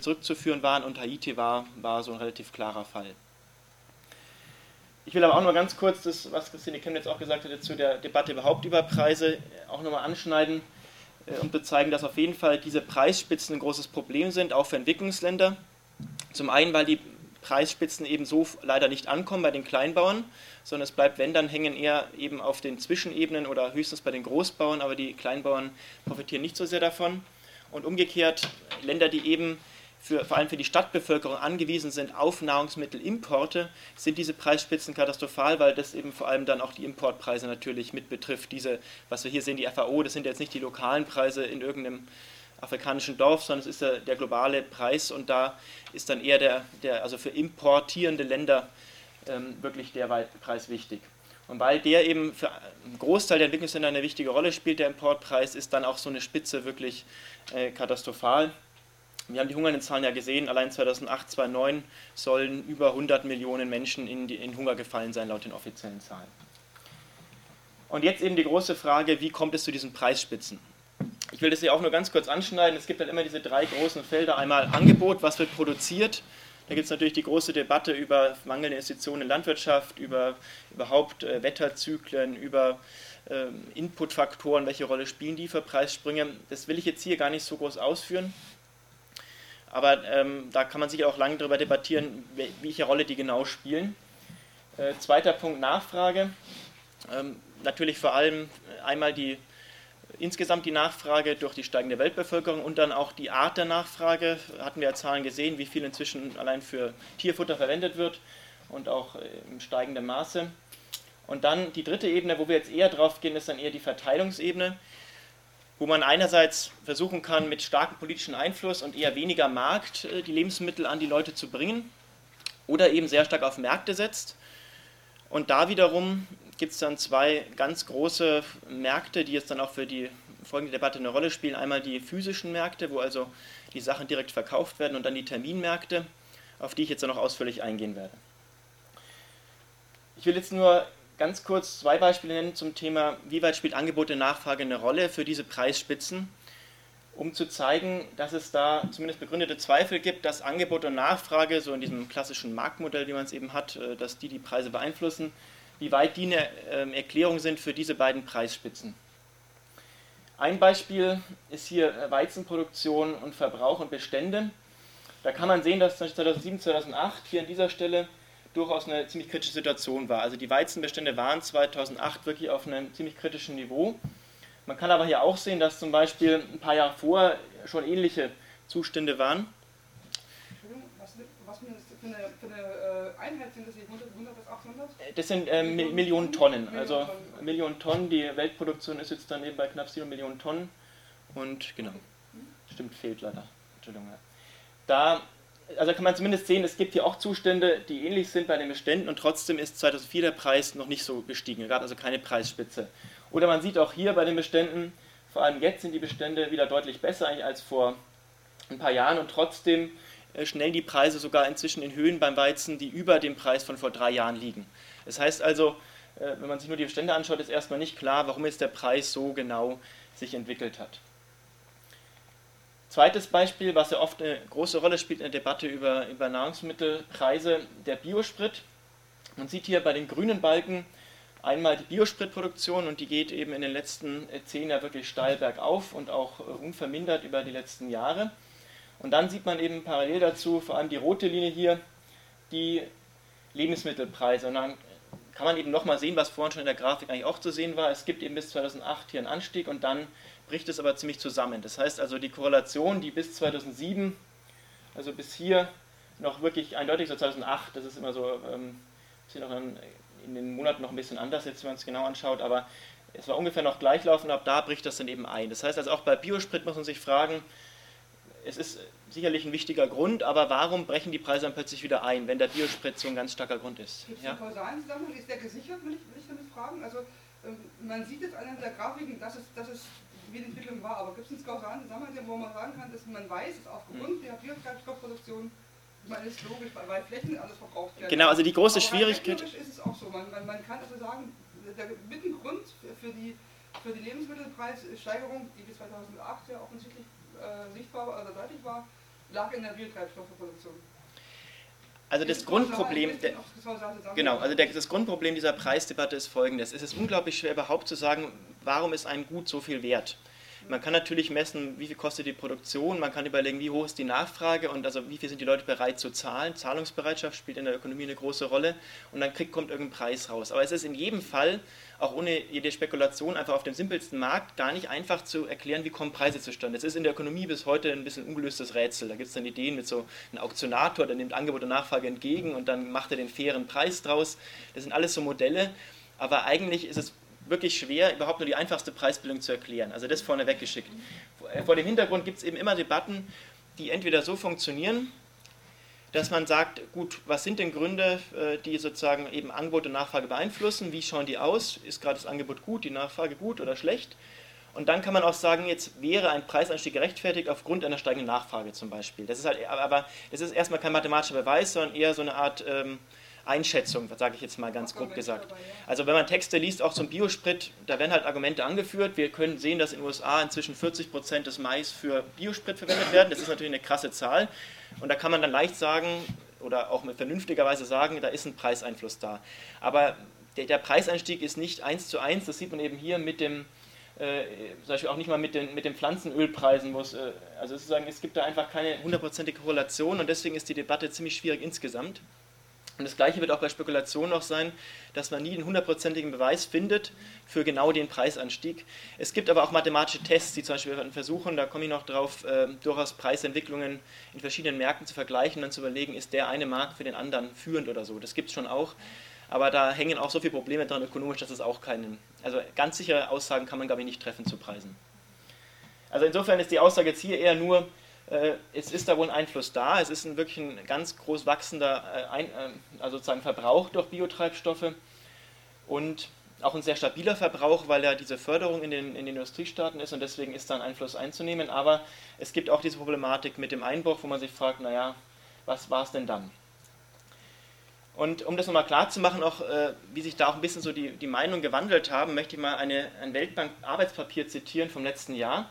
zurückzuführen waren und Haiti war, war so ein relativ klarer Fall. Ich will aber auch nur ganz kurz das, was Christine Chemnitz auch gesagt hatte, zu der Debatte überhaupt über Preise auch nochmal anschneiden äh, und bezeigen, dass auf jeden Fall diese Preisspitzen ein großes Problem sind, auch für Entwicklungsländer. Zum einen, weil die Preisspitzen eben so leider nicht ankommen bei den Kleinbauern, sondern es bleibt, wenn, dann hängen eher eben auf den Zwischenebenen oder höchstens bei den Großbauern, aber die Kleinbauern profitieren nicht so sehr davon. Und umgekehrt, Länder, die eben für, vor allem für die Stadtbevölkerung angewiesen sind auf Nahrungsmittelimporte, sind diese Preisspitzen katastrophal, weil das eben vor allem dann auch die Importpreise natürlich mit betrifft. Diese, was wir hier sehen, die FAO, das sind jetzt nicht die lokalen Preise in irgendeinem afrikanischen Dorf, sondern es ist der, der globale Preis und da ist dann eher der, der also für importierende Länder ähm, wirklich der Preis wichtig. Und weil der eben für einen Großteil der Entwicklungsländer eine wichtige Rolle spielt, der Importpreis, ist dann auch so eine Spitze wirklich äh, katastrophal. Wir haben die hungernden Zahlen ja gesehen, allein 2008, 2009 sollen über 100 Millionen Menschen in, die, in Hunger gefallen sein, laut den offiziellen Zahlen. Und jetzt eben die große Frage, wie kommt es zu diesen Preisspitzen? Ich will das hier auch nur ganz kurz anschneiden. Es gibt halt immer diese drei großen Felder. Einmal Angebot, was wird produziert. Da gibt es natürlich die große Debatte über mangelnde Investitionen in Landwirtschaft, über überhaupt äh, Wetterzyklen, über äh, Inputfaktoren, welche Rolle spielen die für Preissprünge. Das will ich jetzt hier gar nicht so groß ausführen. Aber ähm, da kann man sicher auch lange darüber debattieren, welche Rolle die genau spielen. Äh, zweiter Punkt Nachfrage. Ähm, natürlich vor allem einmal die insgesamt die Nachfrage durch die steigende Weltbevölkerung und dann auch die Art der Nachfrage. Hatten wir ja Zahlen gesehen, wie viel inzwischen allein für Tierfutter verwendet wird und auch äh, im steigenden Maße. Und dann die dritte Ebene, wo wir jetzt eher drauf gehen, ist dann eher die Verteilungsebene wo man einerseits versuchen kann, mit starkem politischen Einfluss und eher weniger Markt äh, die Lebensmittel an die Leute zu bringen oder eben sehr stark auf Märkte setzt. Und da wiederum gibt es dann zwei ganz große Märkte, die jetzt dann auch für die folgende Debatte eine Rolle spielen. Einmal die physischen Märkte, wo also die Sachen direkt verkauft werden und dann die Terminmärkte, auf die ich jetzt noch ausführlich eingehen werde. Ich will jetzt nur ganz kurz zwei Beispiele nennen zum Thema, wie weit spielt Angebot und Nachfrage eine Rolle für diese Preisspitzen, um zu zeigen, dass es da zumindest begründete Zweifel gibt, dass Angebot und Nachfrage, so in diesem klassischen Marktmodell, wie man es eben hat, äh, dass die die Preise beeinflussen, wie weit die eine ähm, Erklärung sind für diese beiden Preisspitzen. Ein Beispiel ist hier äh, Weizenproduktion und Verbrauch und Bestände. Da kann man sehen, dass 2007, 2008 hier an dieser Stelle durchaus eine ziemlich kritische Situation war. Also die Weizenbestände waren 2008 wirklich auf einem ziemlich kritischen Niveau. Man kann aber hier auch sehen, dass zum Beispiel ein paar Jahre vorher schon ähnliche Zustände waren. Was, was für eine, für eine äh, Einheit sind das? 100, 100 bis 800? Das sind äh, Millionen Tonnen. Also Millionen Tonnen. Die Weltproduktion ist jetzt dann eben bei knapp 7 Millionen Tonnen. Und genau, stimmt, fehlt leider. Entschuldigung. Da also kann man zumindest sehen, es gibt hier auch Zustände, die ähnlich sind bei den Beständen und trotzdem ist 2004 der Preis noch nicht so gestiegen. Es gab also keine Preisspitze. Oder man sieht auch hier bei den Beständen, vor allem jetzt sind die Bestände wieder deutlich besser als vor ein paar Jahren und trotzdem äh, schnell die Preise sogar inzwischen in Höhen beim Weizen, die über dem Preis von vor drei Jahren liegen. Das heißt also, äh, wenn man sich nur die Bestände anschaut, ist erstmal nicht klar, warum jetzt der Preis so genau sich entwickelt hat. Zweites Beispiel, was ja oft eine große Rolle spielt in der Debatte über, über Nahrungsmittelpreise, der Biosprit. Man sieht hier bei den grünen Balken einmal die Biospritproduktion und die geht eben in den letzten zehn Jahren wirklich steil bergauf und auch unvermindert über die letzten Jahre. Und dann sieht man eben parallel dazu, vor allem die rote Linie hier, die Lebensmittelpreise. Und dann kann man eben nochmal sehen, was vorhin schon in der Grafik eigentlich auch zu sehen war. Es gibt eben bis 2008 hier einen Anstieg und dann bricht es aber ziemlich zusammen. Das heißt also, die Korrelation, die bis 2007, also bis hier noch wirklich eindeutig, so 2008, das ist immer so, ähm, ist hier noch in den Monaten noch ein bisschen anders, jetzt wenn man es genau anschaut, aber es war ungefähr noch gleichlaufend, ab da bricht das dann eben ein. Das heißt also auch bei Biosprit muss man sich fragen, es ist sicherlich ein wichtiger Grund, aber warum brechen die Preise dann plötzlich wieder ein, wenn der Biosprit so ein ganz starker Grund ist? Gibt es ja? einen kausalen Zusammenhang? Ist der gesichert, will ich, will ich damit fragen? Also ähm, man sieht jetzt an der Grafiken, dass es, dass es wie die Entwicklung war. Aber gibt es einen kausalen Zusammenhang, wo man sagen kann, dass man weiß, dass aufgrund der Biokraftstoffproduktion man ist logisch, weil Flächen alles verbraucht werden. Genau, also die große Aber Schwierigkeit. ist es auch so. Man, man, man, kann also sagen, der Mittengrund für die, für die Lebensmittelpreissteigerung, die bis 2008 ja offensichtlich äh, sichtbar oder deutlich war, lag in der Biotreibstoffproduktion. Also das Grundproblem, der, genau, also der, das Grundproblem dieser Preisdebatte ist folgendes. Es ist unglaublich schwer überhaupt zu sagen, warum ist ein Gut so viel wert. Man kann natürlich messen, wie viel kostet die Produktion, man kann überlegen, wie hoch ist die Nachfrage und also wie viel sind die Leute bereit zu zahlen. Zahlungsbereitschaft spielt in der Ökonomie eine große Rolle und dann kriegt, kommt irgendein Preis raus. Aber es ist in jedem Fall, auch ohne jede Spekulation, einfach auf dem simpelsten Markt gar nicht einfach zu erklären, wie kommen Preise zustande. Es ist in der Ökonomie bis heute ein bisschen ungelöstes Rätsel. Da gibt es dann Ideen mit so einem Auktionator, der nimmt Angebot und Nachfrage entgegen und dann macht er den fairen Preis draus. Das sind alles so Modelle. Aber eigentlich ist es wirklich schwer, überhaupt nur die einfachste Preisbildung zu erklären. Also das vorne weggeschickt. Vor dem Hintergrund gibt es eben immer Debatten, die entweder so funktionieren, dass man sagt, gut, was sind denn Gründe, äh, die sozusagen eben Angebot und Nachfrage beeinflussen? Wie schauen die aus? Ist gerade das Angebot gut, die Nachfrage gut oder schlecht? Und dann kann man auch sagen, jetzt wäre ein Preisanstieg gerechtfertigt aufgrund einer steigenden Nachfrage zum Beispiel. Das ist halt, aber das ist erstmal kein mathematischer Beweis, sondern eher so eine Art ähm, Einschätzung, sage ich jetzt mal ganz grob gesagt. Also wenn man Texte liest, auch zum Biosprit, da werden halt Argumente angeführt. Wir können sehen, dass in den USA inzwischen 40 Prozent des Mais für Biosprit verwendet werden. Das ist natürlich eine krasse Zahl. Und da kann man dann leicht sagen, oder auch mit vernünftiger Weise sagen, da ist ein Preiseinfluss da. Aber der, der Preiseinstieg ist nicht eins zu eins, das sieht man eben hier mit dem, äh, zum Beispiel auch nicht mal mit den, mit den Pflanzenölpreisen, äh, also sozusagen, es gibt da einfach keine hundertprozentige Korrelation und deswegen ist die Debatte ziemlich schwierig insgesamt. Und das Gleiche wird auch bei Spekulationen noch sein, dass man nie einen hundertprozentigen Beweis findet für genau den Preisanstieg. Es gibt aber auch mathematische Tests, die zum Beispiel versuchen, da komme ich noch drauf, äh, durchaus Preisentwicklungen in verschiedenen Märkten zu vergleichen und dann zu überlegen, ist der eine Markt für den anderen führend oder so. Das gibt es schon auch. Aber da hängen auch so viele Probleme dran ökonomisch, dass es auch keinen, also ganz sichere Aussagen kann man, glaube ich, nicht treffen zu Preisen. Also insofern ist die Aussage jetzt hier eher nur, es ist da wohl ein Einfluss da. Es ist ein wirklich ein ganz groß wachsender äh, äh, also sozusagen Verbrauch durch Biotreibstoffe und auch ein sehr stabiler Verbrauch, weil ja diese Förderung in den, in den Industriestaaten ist und deswegen ist da ein Einfluss einzunehmen. Aber es gibt auch diese Problematik mit dem Einbruch, wo man sich fragt, naja, was war es denn dann? Und um das nochmal klar zu machen, auch äh, wie sich da auch ein bisschen so die, die Meinungen gewandelt haben, möchte ich mal eine, ein Weltbank-Arbeitspapier zitieren vom letzten Jahr.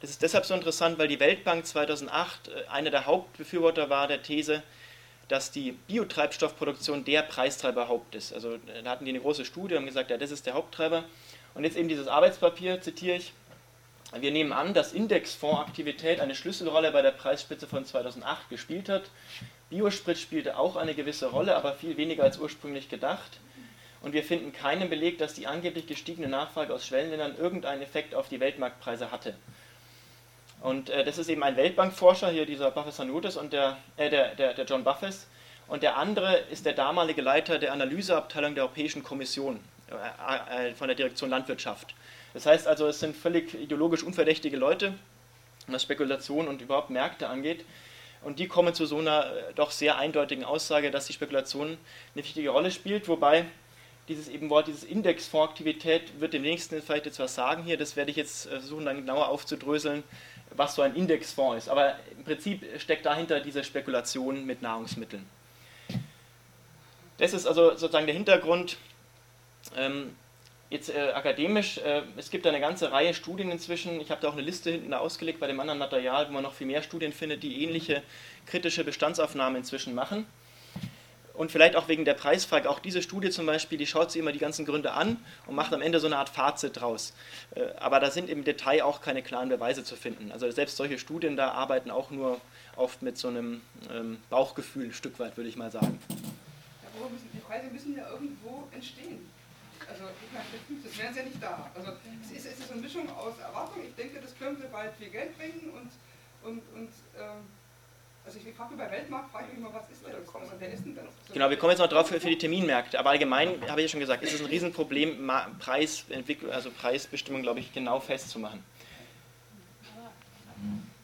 Das ist deshalb so interessant, weil die Weltbank 2008 äh, einer der Hauptbefürworter war der These, dass die Biotreibstoffproduktion der Preistreiber Haupt ist. Also äh, da hatten die eine große Studie und haben gesagt, ja, das ist der Haupttreiber. Und jetzt eben dieses Arbeitspapier, zitiere ich, wir nehmen an, dass Indexfondsaktivität eine Schlüsselrolle bei der Preisspitze von 2008 gespielt hat. Biosprit spielte auch eine gewisse Rolle, aber viel weniger als ursprünglich gedacht. Und wir finden keinen Beleg, dass die angeblich gestiegene Nachfrage aus Schwellenländern irgendeinen Effekt auf die Weltmarktpreise hatte. Und äh, das ist eben ein Weltbankforscher, hier dieser Buffes Hanutis und der, äh, der, der, der John Buffes. Und der andere ist der damalige Leiter der Analyseabteilung der Europäischen Kommission äh, äh, von der Direktion Landwirtschaft. Das heißt also, es sind völlig ideologisch unverdächtige Leute, was Spekulation und überhaupt Märkte angeht. Und die kommen zu so einer äh, doch sehr eindeutigen Aussage, dass die Spekulation eine wichtige Rolle spielt, wobei dieses eben Wort, dieses Indexfondsaktivität wird dem nächsten vielleicht jetzt was sagen hier. Das werde ich jetzt äh, versuchen, dann genauer aufzudröseln was so ein Indexfonds ist. Aber im Prinzip steckt dahinter diese Spekulation mit Nahrungsmitteln. Das ist also sozusagen der Hintergrund. Ähm, jetzt äh, akademisch, äh, es gibt eine ganze Reihe Studien inzwischen. Ich habe da auch eine Liste hinten ausgelegt bei dem anderen Material, wo man noch viel mehr Studien findet, die ähnliche kritische Bestandsaufnahmen inzwischen machen und vielleicht auch wegen der Preisfrage. Auch diese Studie zum Beispiel, die schaut sich immer die ganzen Gründe an und macht am Ende so eine Art Fazit draus. Äh, aber da sind im Detail auch keine klaren Beweise zu finden. Also selbst solche Studien da arbeiten auch nur oft mit so einem ähm, Bauchgefühl ein Stück weit, würde ich mal sagen. Ja, müssen, die Preise müssen ja irgendwo entstehen. Also ich meine, das wären sie ja nicht da. Also es ist, es ist eine Mischung aus Erwartung. Ich denke, das könnte bald viel Geld bringen und, und, und ähm, also ich frage bei Weltmarkt, frage ich mich immer, was ist denn das? Also wer ist denn das? Genau, wir kommen jetzt noch drauf für, für die Terminmärkte, aber allgemein habe ich ja schon gesagt, ist es ein Riesenproblem, Preisentwicklung, also Preisbestimmung, glaube ich, genau festzumachen.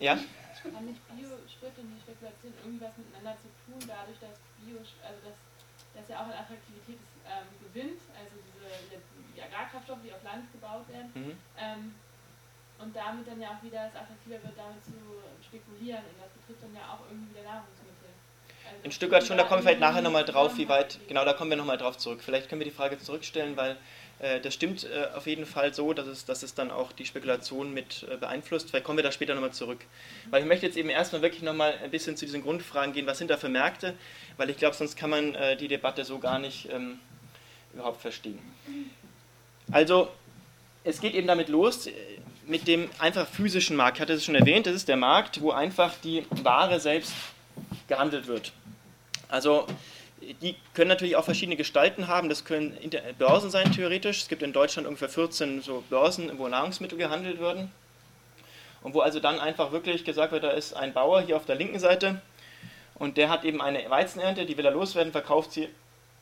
Ja? Haben nicht Biosprit und die Spekulation irgendwas miteinander zu tun, dadurch, dass Bio, also dass, dass ja auch an Attraktivität ähm, gewinnt, also diese die Agrarkraftstoffe, die auf Land gebaut werden, mhm. ähm, und damit dann ja auch wieder es attraktiver wird, damit zu spekulieren. Und das betrifft dann ja auch irgendwie wieder Nahrungsmittel. Also ein Stück weit schon, da kommen wir vielleicht nachher nochmal drauf, wie weit, genau, da kommen wir nochmal drauf zurück. Vielleicht können wir die Frage zurückstellen, weil Äh, das stimmt äh, auf jeden Fall so, dass es, dass es dann auch die Spekulation mit äh, beeinflusst. Vielleicht kommen wir da später nochmal zurück. Weil ich möchte jetzt eben erstmal wirklich nochmal ein bisschen zu diesen Grundfragen gehen, was sind da für Märkte, weil ich glaube, sonst kann man die Debatte so gar nicht ähm, überhaupt verstehen. Also, es geht eben damit los, mit dem einfach physischen Markt. Ich hatte es schon erwähnt, das ist der Markt, wo einfach die Ware selbst gehandelt wird. Also die können natürlich auch verschiedene Gestalten haben. Das können Börsen sein, theoretisch. Es gibt in Deutschland ungefähr 14 so Börsen, wo Nahrungsmittel gehandelt werden. Und wo also dann einfach wirklich gesagt wird, da ist ein Bauer hier auf der linken Seite und der hat eben eine Weizenernte, die will er loswerden, verkauft sie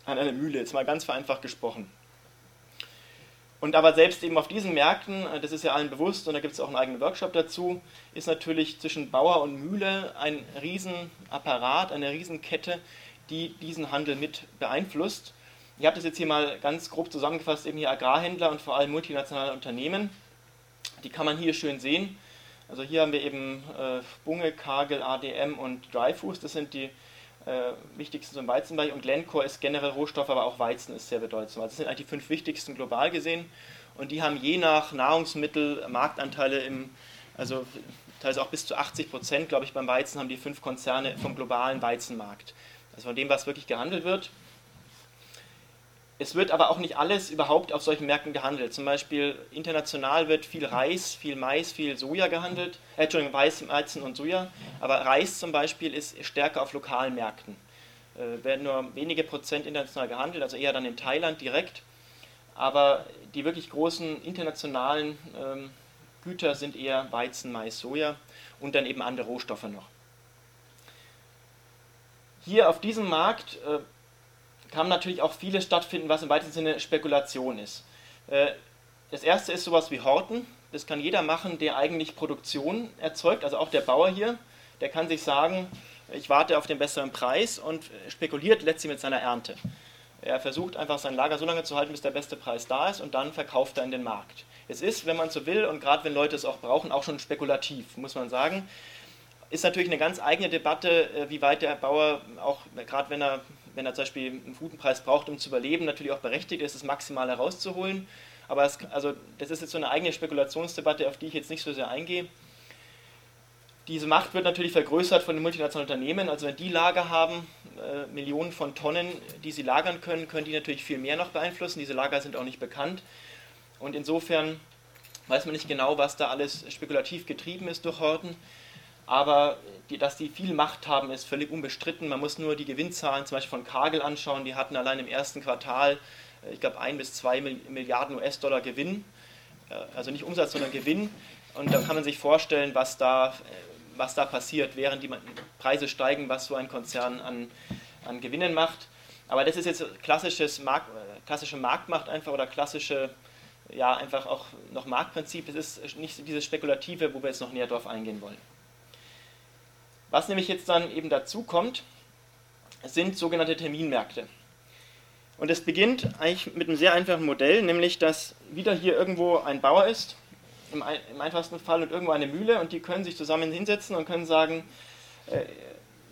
an eine Mühle. Jetzt mal ganz vereinfacht gesprochen. Und aber selbst eben auf diesen Märkten, äh, das ist ja allen bewusst und da gibt es auch einen eigenen Workshop dazu, ist natürlich zwischen Bauer und Mühle ein Riesenapparat, eine Riesenkette, die diesen Handel mit beeinflusst. Ich habe das jetzt hier mal ganz grob zusammengefasst, eben hier Agrarhändler und vor allem multinationale Unternehmen. Die kann man hier schön sehen. Also hier haben wir eben äh, Bunge, Kagel, ADM und Dryfoos, das sind die äh, wichtigsten zum Weizenbereich und Glencore ist generell Rohstoff, aber auch Weizen ist sehr bedeutsam. Also das sind eigentlich die fünf wichtigsten global gesehen und die haben je nach Nahrungsmittel Marktanteile im, also teilweise auch bis zu 80 Prozent, glaube ich, beim Weizen haben die fünf Konzerne vom globalen Weizenmarkt also von dem, was wirklich gehandelt wird. Es wird aber auch nicht alles überhaupt auf solchen Märkten gehandelt. Zum Beispiel international wird viel Reis, viel Mais, viel Soja gehandelt. Äh, Entschuldigung, Weizen und Soja. Aber Reis zum Beispiel ist stärker auf lokalen Märkten. Äh, werden nur wenige Prozent international gehandelt, also eher dann in Thailand direkt. Aber die wirklich großen internationalen ähm, Güter sind eher Weizen, Mais, Soja und dann eben andere Rohstoffe noch hier auf diesem Markt äh, kann natürlich auch vieles stattfinden, was im weitesten Sinne Spekulation ist. Äh, das erste ist sowas wie Horten. Das kann jeder machen, der eigentlich Produktion erzeugt, also auch der Bauer hier. Der kann sich sagen, ich warte auf den besseren Preis und spekuliert letztlich mit seiner Ernte. Er versucht einfach sein Lager so lange zu halten, bis der beste Preis da ist und dann verkauft er in den Markt. Es ist, wenn man so will, und gerade wenn Leute es auch brauchen, auch schon spekulativ, muss man sagen. Ist natürlich eine ganz eigene Debatte, äh, wie weit der Bauer, auch gerade wenn er, wenn er zum Beispiel einen guten Preis braucht, um zu überleben, natürlich auch berechtigt ist, das Maximale herauszuholen. Aber es, also, das ist jetzt so eine eigene Spekulationsdebatte, auf die ich jetzt nicht so sehr eingehe. Diese Macht wird natürlich vergrößert von den multinationalen Unternehmen. Also wenn die Lager haben, äh, Millionen von Tonnen, die sie lagern können, können die natürlich viel mehr noch beeinflussen. Diese Lager sind auch nicht bekannt. Und insofern weiß man nicht genau, was da alles spekulativ getrieben ist durch Horten aber die, dass die viel Macht haben, ist völlig unbestritten. Man muss nur die Gewinnzahlen zum Beispiel von Kagel anschauen. Die hatten allein im ersten Quartal, äh, ich glaube, ein bis zwei Milliarden US-Dollar Gewinn. Äh, also nicht Umsatz, sondern Gewinn. Und da kann man sich vorstellen, was da, äh, was da passiert, während die Preise steigen, was so ein Konzern an, an Gewinnen macht. Aber das ist jetzt klassisches Markt, klassische Marktmacht einfach oder klassische, ja, einfach auch noch Marktprinzip. Es ist nicht dieses Spekulative, wo wir jetzt noch näher drauf eingehen wollen. Was nämlich jetzt dann eben dazu kommt, sind sogenannte Terminmärkte. Und es beginnt eigentlich mit einem sehr einfachen Modell, nämlich dass wieder hier irgendwo ein Bauer ist, im, im einfachsten Fall, und irgendwo eine Mühle, und die können sich zusammen hinsetzen und können sagen, äh,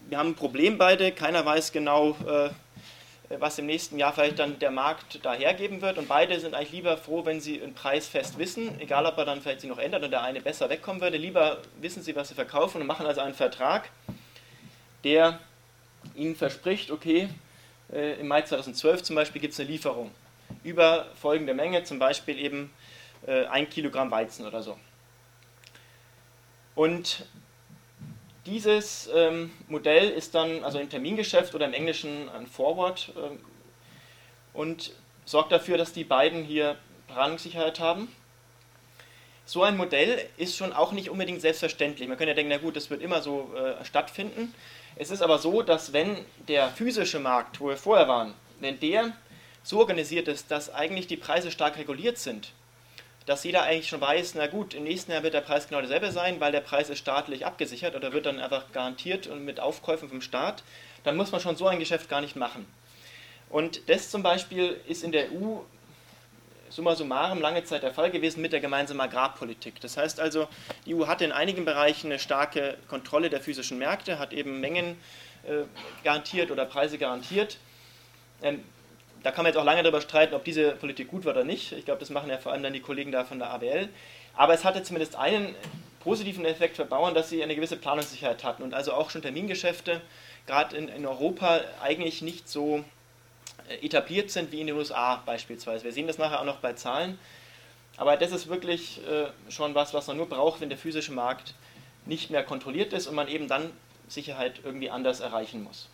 wir haben ein Problem beide, keiner weiß genau, äh, was im nächsten Jahr vielleicht dann der Markt da hergeben wird. Und beide sind eigentlich lieber froh, wenn sie einen Preis fest wissen, egal ob er dann vielleicht sich noch ändert und der eine besser wegkommen würde. Lieber wissen sie, was sie verkaufen und machen also einen Vertrag, der ihnen verspricht, okay, äh, im Mai 2012 zum Beispiel gibt es eine Lieferung über folgende Menge, zum Beispiel eben äh, ein Kilogramm Weizen oder so. Und dieses ähm, Modell ist dann also im Termingeschäft oder im Englischen ein Forward ähm, und sorgt dafür, dass die beiden hier Planungssicherheit haben. So ein Modell ist schon auch nicht unbedingt selbstverständlich. Man könnte ja denken, na gut, das wird immer so äh, stattfinden. Es ist aber so, dass wenn der physische Markt, wo wir vorher waren, wenn der so organisiert ist, dass eigentlich die Preise stark reguliert sind, dass jeder eigentlich schon weiß, na gut, im nächsten Jahr wird der Preis genau derselbe sein, weil der Preis ist staatlich abgesichert oder wird dann einfach garantiert und mit Aufkäufen vom Staat, dann muss man schon so ein Geschäft gar nicht machen. Und das zum Beispiel ist in der EU summa summarum lange Zeit der Fall gewesen mit der gemeinsamen Agrarpolitik. Das heißt also, die EU hatte in einigen Bereichen eine starke Kontrolle der physischen Märkte, hat eben Mengen äh, garantiert oder Preise garantiert. Ähm, da kann man jetzt auch lange darüber streiten, ob diese Politik gut war oder nicht. Ich glaube, das machen ja vor allem dann die Kollegen da von der ABL. Aber es hatte zumindest einen positiven Effekt für Bauern, dass sie eine gewisse Planungssicherheit hatten und also auch schon Termingeschäfte, gerade in, in Europa, eigentlich nicht so äh, etabliert sind wie in den USA beispielsweise. Wir sehen das nachher auch noch bei Zahlen. Aber das ist wirklich äh, schon was, was man nur braucht, wenn der physische Markt nicht mehr kontrolliert ist und man eben dann Sicherheit irgendwie anders erreichen muss.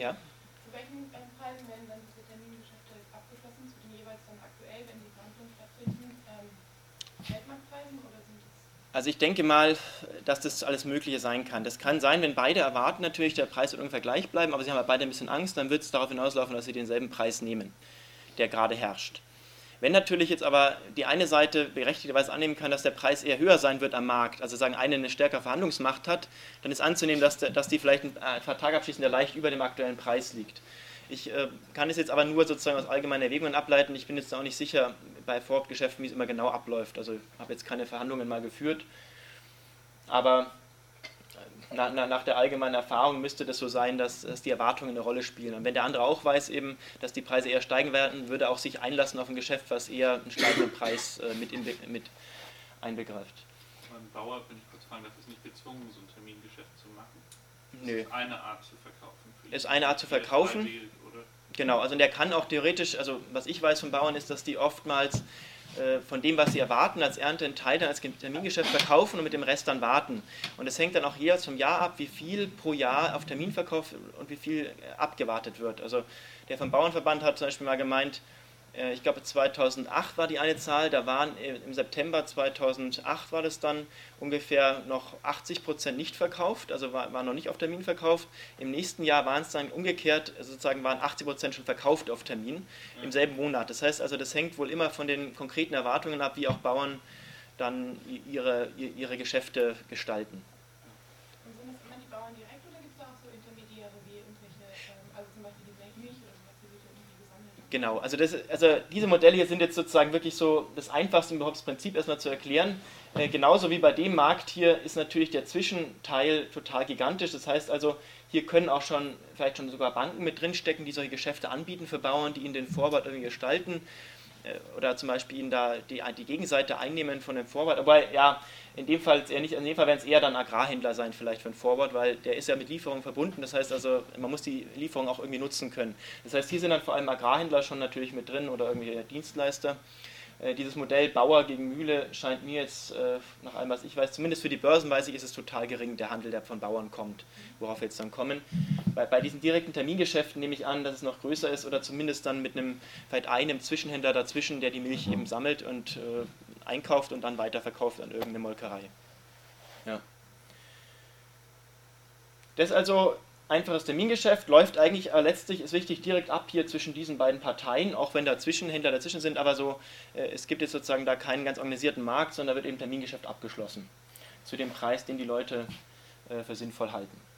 Ja? Zu welchen Preisen werden dann diese Termingeschäfte abgeschlossen? Zu den jeweils dann aktuell, wenn die Verhandlungen stattfinden, ähm, Weltmarktpreisen oder sind das? Also ich denke mal, dass das alles Mögliche sein kann. Das kann sein, wenn beide erwarten natürlich, der Preis wird ungefähr gleich bleiben, aber sie haben ja beide ein bisschen Angst, dann wird es darauf hinauslaufen, dass sie denselben Preis nehmen, der gerade herrscht. Wenn natürlich jetzt aber die eine Seite berechtigterweise annehmen kann, dass der Preis eher höher sein wird am Markt, also sagen, eine eine stärkere Verhandlungsmacht hat, dann ist anzunehmen, dass, der, dass die vielleicht einen Vertrag abschließen, der leicht über dem aktuellen Preis liegt. Ich äh, kann es jetzt aber nur sozusagen aus allgemeinen Erwägungen ableiten. Ich bin jetzt auch nicht sicher bei Vorortgeschäften, wie es immer genau abläuft. Also habe jetzt keine Verhandlungen mal geführt. Aber na, na, nach der allgemeinen Erfahrung müsste das so sein, dass, dass, die Erwartungen eine Rolle spielen. Und wenn der andere auch weiß, eben, dass die Preise eher steigen werden, würde er auch sich einlassen auf ein Geschäft, was eher einen steigenden Preis äh, mit, in, mit einbegreift. Beim Bauer, wenn ich kurz fragen darf, ist nicht gezwungen, so ein Termingeschäft zu machen. Das Nö. ist eine Art zu verkaufen. Ist eine Art zu verkaufen. Genau, also der kann auch theoretisch, also was ich weiß von Bauern ist, dass die oftmals von dem, was sie erwarten, als Ernte einen Teil dann als Termingeschäft verkaufen und mit dem Rest dann warten. Und es hängt dann auch jeweils vom Jahr ab, wie viel pro Jahr auf Termin verkauft und wie viel äh, abgewartet wird. Also der vom Bauernverband hat zum Beispiel mal gemeint, äh, ich glaube 2008 war die eine Zahl, da waren im September 2008 war das dann ungefähr noch 80 Prozent nicht verkauft, also war, war noch nicht auf Termin verkauft. Im nächsten Jahr waren es dann umgekehrt, sozusagen waren 80 Prozent schon verkauft auf Termin im selben Monat. Das heißt also, das hängt wohl immer von den konkreten Erwartungen ab, wie auch Bauern dann ihre, ihre Geschäfte gestalten. Und sind das immer die Bauern direkt oder gibt es da auch so Intermediäre wie irgendwelche, ähm, also zum Beispiel die Milch oder sowas, die sich irgendwie gesammelt haben? Genau, also, das, also diese Modelle hier sind jetzt sozusagen wirklich so das einfachste überhaupt das Prinzip erstmal zu erklären. Äh, genauso wie bei dem Markt hier ist natürlich der Zwischenteil total gigantisch. Das heißt also, hier können auch schon vielleicht schon sogar Banken mit drinstecken, die solche Geschäfte anbieten für Bauern, die ihnen den Vorwart irgendwie gestalten oder zum Beispiel ihnen da die, die Gegenseite einnehmen von dem Vorwart. Aber ja, in dem Fall eher nicht, in dem Fall werden es eher dann Agrarhändler sein, vielleicht für ein Vorwort, weil der ist ja mit Lieferung verbunden. Das heißt also, man muss die Lieferung auch irgendwie nutzen können. Das heißt, hier sind dann vor allem Agrarhändler schon natürlich mit drin oder irgendwelche Dienstleister. Äh, dieses Modell Bauer gegen Mühle scheint mir jetzt, äh, nach allem was ich weiß, zumindest für die Börsenweise ist es total gering, der Handel, der von Bauern kommt, worauf wir jetzt dann kommen. Bei, bei diesen direkten Termingeschäften nehme ich an, dass es noch größer ist oder zumindest dann mit einem, vielleicht einem Zwischenhändler dazwischen, der die Milch eben sammelt und äh, einkauft und dann weiterverkauft an irgendeine Molkerei. Ja. Das ist also einfaches Termingeschäft, läuft eigentlich äh, letztlich, ist wichtig, direkt ab hier zwischen diesen beiden Parteien, auch wenn da Zwischenhändler dazwischen sind, aber so, äh, es gibt jetzt sozusagen da keinen ganz organisierten Markt, sondern da wird eben Termingeschäft abgeschlossen. Zu dem Preis, den die Leute äh, für sinnvoll halten.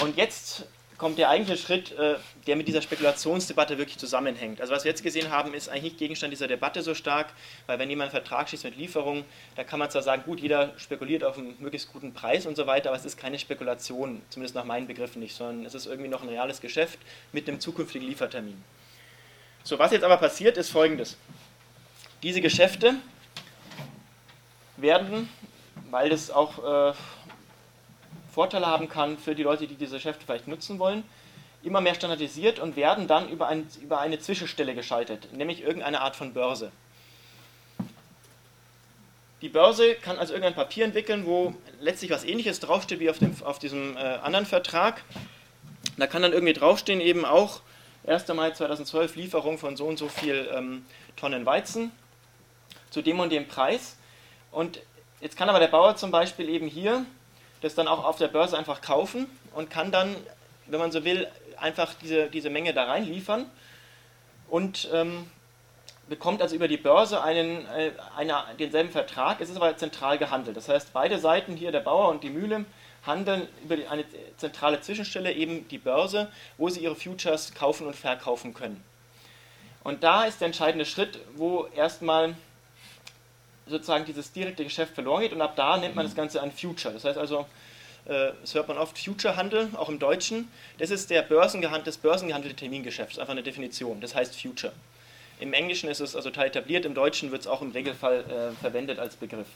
Und jetzt kommt der eigentliche Schritt, äh, der mit dieser Spekulationsdebatte wirklich zusammenhängt. Also was wir jetzt gesehen haben, ist eigentlich nicht Gegenstand dieser Debatte so stark, weil wenn jemand einen Vertrag schließt mit Lieferung, da kann man zwar sagen, gut, jeder spekuliert auf einen möglichst guten Preis und so weiter, aber es ist keine Spekulation, zumindest nach meinen Begriffen nicht, sondern es ist irgendwie noch ein reales Geschäft mit einem zukünftigen Liefertermin. So, was jetzt aber passiert, ist folgendes. Diese Geschäfte werden, weil das auch äh, Vorteile haben kann für die Leute, die diese Geschäfte vielleicht nutzen wollen, immer mehr standardisiert und werden dann über, ein, über eine Zwischenstelle geschaltet, nämlich irgendeine Art von Börse. Die Börse kann also irgendein Papier entwickeln, wo letztlich was ähnliches draufsteht wie auf, dem, auf diesem äh, anderen Vertrag. Da kann dann irgendwie draufstehen, eben auch 1. Mai 2012 Lieferung von so und so viel ähm, Tonnen Weizen zu dem und dem Preis. Und jetzt kann aber der Bauer zum Beispiel eben hier das dann auch auf der Börse einfach kaufen und kann dann, wenn man so will, einfach diese, diese Menge da reinliefern und ähm, bekommt also über die Börse einen, äh, eine, denselben Vertrag. Es ist aber zentral gehandelt. Das heißt, beide Seiten hier, der Bauer und die Mühle, handeln über die, eine zentrale Zwischenstelle, eben die Börse, wo sie ihre Futures kaufen und verkaufen können. Und da ist der entscheidende Schritt, wo erstmal sozusagen dieses direkte Geschäft verloren geht und ab da nennt man das Ganze ein Future. Das heißt also, äh, das hört man oft, Future-Handel, auch im Deutschen. Das ist der Börsengehand, das börsengehandelte Termingeschäft, das ist einfach eine Definition, das heißt Future. Im Englischen ist es also total etabliert, im Deutschen wird es auch im Regelfall äh, verwendet als Begriff.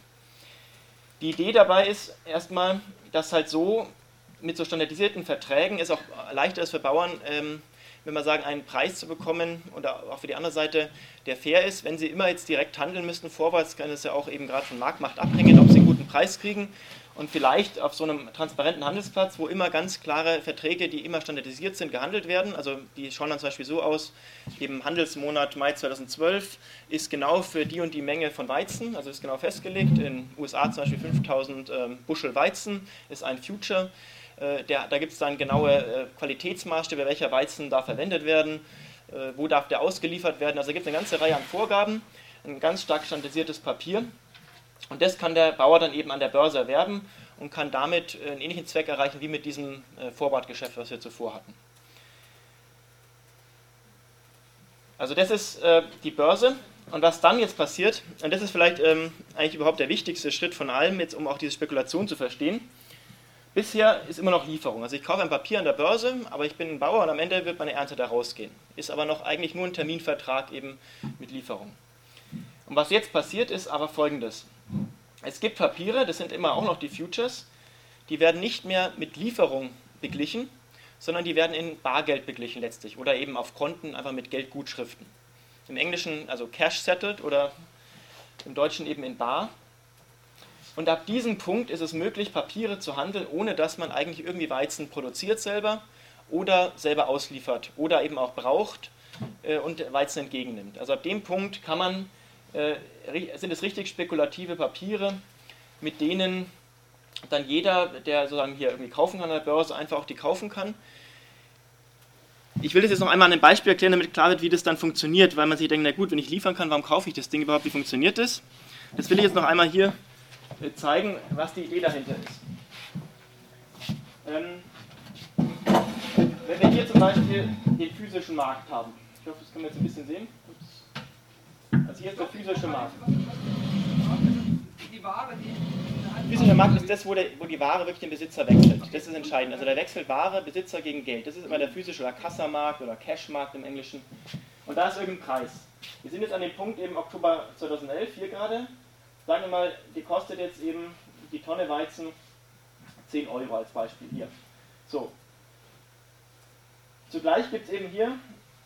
Die Idee dabei ist erstmal, dass halt so mit so standardisierten Verträgen es auch leichter ist für Bauern, ähm, wenn wir sagen, einen Preis zu bekommen oder auch für die andere Seite, der fair ist. Wenn sie immer jetzt direkt handeln müssten vorwärts, kann es ja auch eben gerade von Marktmacht abhängen, ob sie einen guten Preis kriegen. Und vielleicht auf so einem transparenten Handelsplatz, wo immer ganz klare Verträge, die immer standardisiert sind, gehandelt werden. Also die schauen dann zum Beispiel so aus, eben Handelsmonat Mai 2012 ist genau für die und die Menge von Weizen, also ist genau festgelegt. In USA zum Beispiel 5000 ähm, Bushel Weizen ist ein Future. Äh, der, da gibt es dann genaue äh, Qualitätsmaßstäbe, welcher Weizen da verwendet werden, äh, wo darf der ausgeliefert werden. Also gibt es eine ganze Reihe an Vorgaben, ein ganz stark standardisiertes Papier. Und das kann der Bauer dann eben an der Börse erwerben und kann damit einen ähnlichen Zweck erreichen wie mit diesem Vorratgeschäft, was wir zuvor hatten. Also das ist die Börse. Und was dann jetzt passiert, und das ist vielleicht ähm, eigentlich überhaupt der wichtigste Schritt von allem, jetzt um auch diese Spekulation zu verstehen, Bisher ist immer noch Lieferung. Also ich kaufe ein Papier an der Börse, aber ich bin ein Bauer und am Ende wird meine Ernte da rausgehen. Ist aber noch eigentlich nur ein Terminvertrag eben mit Lieferung. Und was jetzt passiert ist aber folgendes. Es gibt Papiere, das sind immer auch noch die Futures, die werden nicht mehr mit Lieferung beglichen, sondern die werden in Bargeld beglichen letztlich oder eben auf Konten einfach mit Geldgutschriften. Im Englischen also Cash settled oder im Deutschen eben in Bar. Und ab diesem Punkt ist es möglich, Papiere zu handeln, ohne dass man eigentlich irgendwie Weizen produziert selber oder selber ausliefert oder eben auch braucht äh, und Weizen entgegennimmt. Also ab dem Punkt kann man, äh, sind es richtig spekulative Papiere, mit denen dann jeder, der sozusagen hier irgendwie kaufen kann an der Börse, einfach auch die kaufen kann. Ich will das jetzt noch einmal an einem Beispiel erklären, damit klar wird, wie das dann funktioniert, weil man sich denkt, na gut, wenn ich liefern kann, warum kaufe ich das Ding überhaupt, wie funktioniert das? Das will ich jetzt noch einmal hier zeigen, was die Idee dahinter ist. Ähm, wenn wir hier zum Beispiel den physischen Markt haben, ich hoffe, das können wir jetzt ein bisschen sehen. Also hier ist der physische Markt. Der physische Markt ist das, wo, der, wo die Ware wirklich den Besitzer wechselt. Das ist entscheidend. Also der wechselt Ware, Besitzer gegen Geld. Das ist immer der physische oder Kassamarkt oder Cashmarkt im Englischen. Und da ist irgendein Preis. Wir sind jetzt an dem Punkt eben Oktober 2011 hier gerade sagen wir mal, die kostet jetzt eben die Tonne Weizen 10 Euro als Beispiel hier. So. Zugleich gibt es eben hier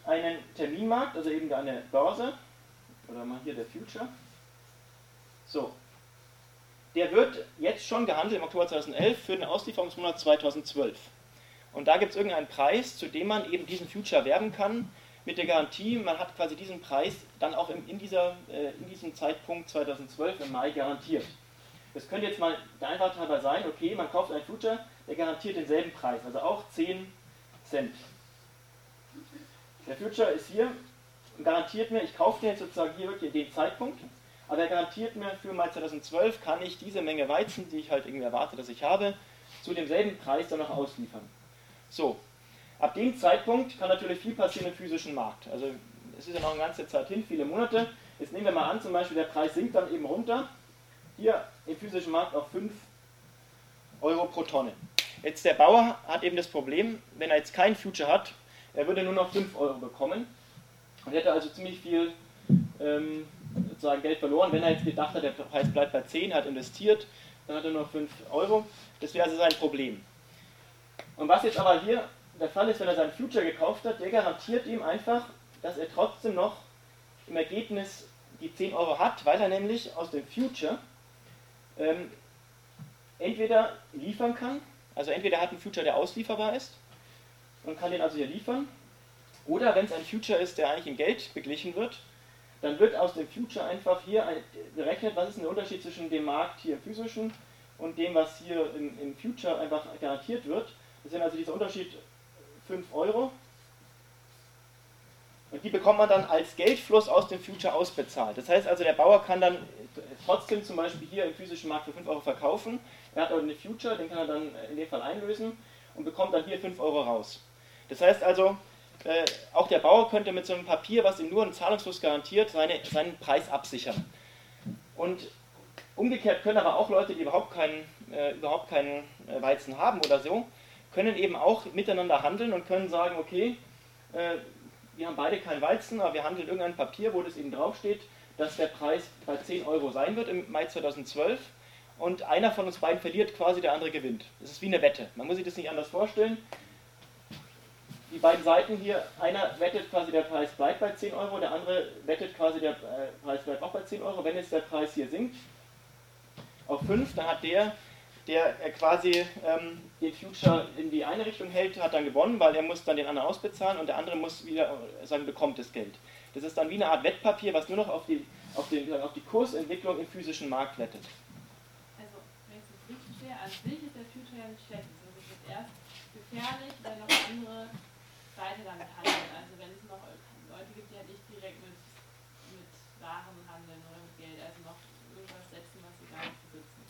einen Terminmarkt, also eben eine Börse, oder mal hier der Future. So. Der wird jetzt schon gehandelt im Oktober 2011 für den Auslieferungsmonat 2012. Und da gibt es irgendeinen Preis, zu dem man eben diesen Future werben kann, mit der Garantie, man hat quasi diesen Preis dann auch in, dieser, äh, in diesem Zeitpunkt 2012 im Mai garantiert. Das könnte jetzt mal der Einfachheit halber sein, okay, man kauft einen Future, der garantiert denselben Preis, also auch 10 Cent. Der Future ist hier und garantiert mir, ich kaufe den jetzt sozusagen hier wirklich in dem Zeitpunkt, aber er garantiert mir, für Mai 2012 kann ich diese Menge Weizen, die ich halt irgendwie erwarte, dass ich habe, zu demselben Preis dann noch ausliefern. So, Ab dem Zeitpunkt kann natürlich viel passieren im physischen Markt. Also es ist ja noch eine ganze Zeit hin, viele Monate. Jetzt nehmen wir mal an, zum Beispiel der Preis sinkt dann eben runter. Hier im physischen Markt auf 5 Euro pro Tonne. Jetzt der Bauer hat eben das Problem, wenn er jetzt kein Future hat, er würde nur noch 5 Euro bekommen und hätte also ziemlich viel ähm, sozusagen Geld verloren. Wenn er jetzt gedacht hat, der Preis bleibt bei 10, hat investiert, dann hat er nur 5 Euro. Das wäre also sein Problem. Und was jetzt aber hier der Fall ist, wenn er sein Future gekauft hat, der garantiert ihm einfach, dass er trotzdem noch im Ergebnis die 10 Euro hat, weil er nämlich aus dem Future ähm, entweder liefern kann, also entweder hat ein Future, der auslieferbar ist und kann den also hier liefern, oder wenn es ein Future ist, der eigentlich in Geld beglichen wird, dann wird aus dem Future einfach hier berechnet, was ist der Unterschied zwischen dem Markt hier im physischen und dem, was hier im, im Future einfach garantiert wird. Das ist also dieser Unterschied 5 Euro. Und die bekommt man dann als Geldfluss aus dem Future ausbezahlt. Das heißt also, der Bauer kann dann trotzdem zum Beispiel hier im physischen Markt für 5 Euro verkaufen. Er hat aber eine Future, den kann er dann in dem Fall einlösen und bekommt dann hier 5 Euro raus. Das heißt also, äh, auch der Bauer könnte mit so einem Papier, was ihm nur einen Zahlungsfluss garantiert, seine, seinen Preis absichern. Und Umgekehrt können aber auch Leute, die überhaupt keinen, äh, überhaupt keinen äh, Weizen haben oder so, können eben auch miteinander handeln und können sagen, okay, äh, wir haben beide keinen Weizen, aber wir handeln irgendein Papier, wo das eben draufsteht, dass der Preis bei 10 Euro sein wird im Mai 2012 und einer von uns beiden verliert quasi, der andere gewinnt. Das ist wie eine Wette. Man muss sich das nicht anders vorstellen. Die beiden Seiten hier, einer wettet quasi, der Preis bleibt bei 10 Euro, der andere wettet quasi, der äh, Preis bleibt auch bei 10 Euro. Wenn jetzt der Preis hier sinkt auf 5, dann hat der, der quasi ähm, den Future in die eine Richtung hält, hat dann gewonnen, weil er muss dann den anderen ausbezahlen und der andere muss wieder sagen, bekommt das Geld. Das ist dann wie eine Art Wettpapier, was nur noch auf die, auf den, auf die Kursentwicklung im physischen Markt wettet. Also, wenn ich es richtig verstehe, an sich ist der Future ja nicht schlecht. Es ist erst gefährlich, wenn noch andere weiter damit handeln. Also wenn es noch Leute gibt, die halt nicht direkt mit, mit Waren handeln oder mit Geld, also noch irgendwas setzen, was sie gar nicht besitzen.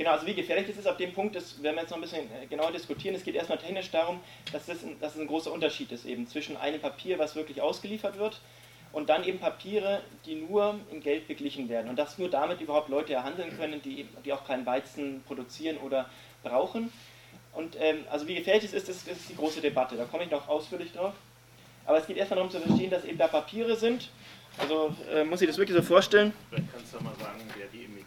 Genau, also wie gefährlich das ist, ab dem Punkt, das werden wir jetzt noch ein bisschen äh, genauer diskutieren. Es geht erstmal technisch darum, dass das, ein, dass es ein großer Unterschied ist eben zwischen einem Papier, was wirklich ausgeliefert wird, und dann eben Papiere, die nur in Geld beglichen werden. Und dass nur damit überhaupt Leute erhandeln können, die, die auch keinen Weizen produzieren oder brauchen. Und ähm, also wie gefährlich es ist, das, das ist die große Debatte. Da komme ich noch ausführlich drauf. Aber es geht erstmal darum zu verstehen, dass eben da Papiere sind. Also äh, muss ich das wirklich so vorstellen. Vielleicht kannst du mal sagen, wer die.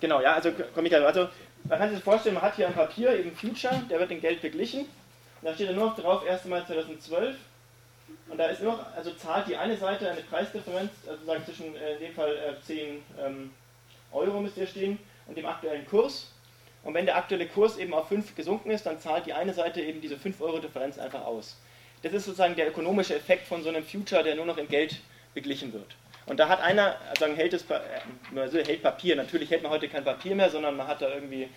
Genau, ja, also komme ich also man kann sich das vorstellen, man hat hier ein Papier, eben Future, der wird in Geld beglichen. Und da steht dann nur noch drauf, 1. Mai 2012. Und da ist nur noch, also zahlt die eine Seite eine Preisdifferenz, also sagen zwischen äh, in dem Fall äh, 10 ähm, Euro müsste hier stehen und dem aktuellen Kurs. Und wenn der aktuelle Kurs eben auf 5 gesunken ist, dann zahlt die eine Seite eben diese 5 Euro Differenz einfach aus. Das ist sozusagen der ökonomische Effekt von so einem Future, der nur noch in Geld beglichen wird. Und da hat einer, sagen, hält, äh, hält Papier. Natürlich hält man heute kein Papier mehr, sondern man hat da irgendwie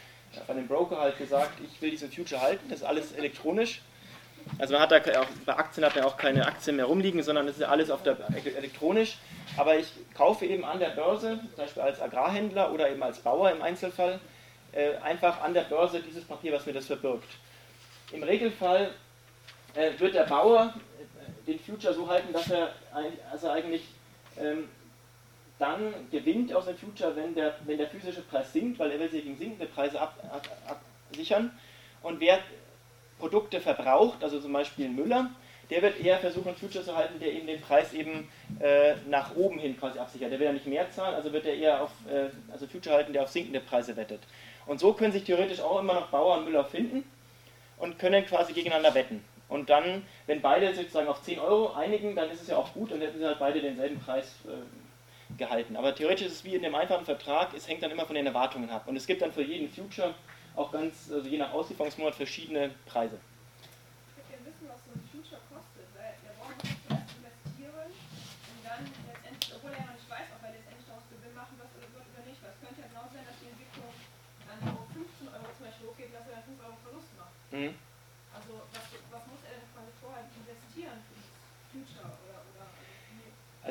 bei dem Broker halt gesagt, ich will diesen Future halten, das ist alles elektronisch. Also man hat da auch, bei Aktien hat man auch keine Aktien mehr rumliegen, sondern das ist alles auf der, elektronisch. Aber ich kaufe eben an der Börse, zum Beispiel als Agrarhändler oder eben als Bauer im Einzelfall, äh, einfach an der Börse dieses Papier, was mir das verbirgt. Im Regelfall äh, wird der Bauer äh, den Future so halten, dass er, also eigentlich ähm, dann gewinnt aus dem Future, wenn der, wenn der physische Preis sinkt, weil er will sich gegen sinkende Preise absichern. Ab, ab, und wer Produkte verbraucht, also zum Beispiel Müller, der wird eher versuchen, Future zu halten, der eben den Preis eben äh, nach oben hin quasi absichert. Der will ja nicht mehr zahlen, also wird er eher auf, äh, also Future halten, der auf sinkende Preise wettet. Und so können sich theoretisch auch immer noch Bauer und Müller finden und können quasi gegeneinander wetten. Und dann, wenn beide sozusagen auf 10 Euro einigen, dann ist es ja auch gut und hätten sie halt beide denselben Preis äh, gehalten. Aber theoretisch ist es wie in dem einfachen Vertrag, es hängt dann immer von den Erwartungen ab. Und es gibt dann für jeden Future auch ganz, also je nach Auslieferungsmonat, verschiedene Preise. Ich würde gerne wissen, was so ein Future kostet, weil der Bauer muss zuerst investieren und dann letztendlich, obwohl er noch nicht weiß, ob er letztendlich daraus Gewinn machen wird oder nicht, weil es könnte ja genau sein, dass die Entwicklung an 15 Euro zum Beispiel hochgeht, dass er dann 5 Euro Verlust macht. Mhm. Also was, was muss er denn quasi vorher investieren für das Future oder, oder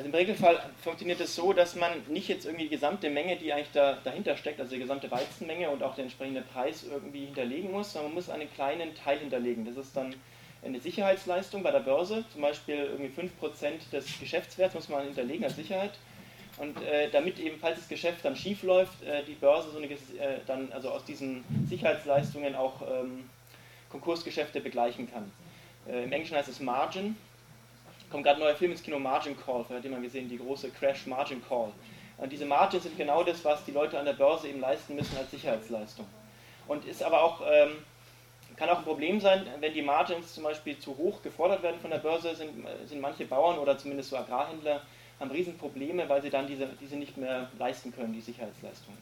also im Regelfall funktioniert es so, dass man nicht jetzt irgendwie die gesamte Menge, die eigentlich da, dahinter steckt, also die gesamte Weizenmenge und auch den entsprechenden Preis irgendwie hinterlegen muss, sondern man muss einen kleinen Teil hinterlegen. Das ist dann eine Sicherheitsleistung bei der Börse, zum Beispiel irgendwie 5% des Geschäftswerts muss man hinterlegen als Sicherheit. Und äh, damit eben, falls das Geschäft dann schief läuft, äh, die Börse so eine, äh, dann also aus diesen Sicherheitsleistungen auch ähm, Konkursgeschäfte begleichen kann. Äh, Im Englischen heißt es Margin, kommt gerade ein neuer Film ins Kino, Margin Call, hat jemand gesehen, die große Crash Margin Call. Und diese Margins sind genau das, was die Leute an der Börse eben leisten müssen als Sicherheitsleistung. Und ist aber auch, ähm, kann auch ein Problem sein, wenn die Margins zum Beispiel zu hoch gefordert werden von der Börse, sind, sind manche Bauern oder zumindest so Agrarhändler haben Riesenprobleme, weil sie dann diese, diese nicht mehr leisten können, die Sicherheitsleistungen.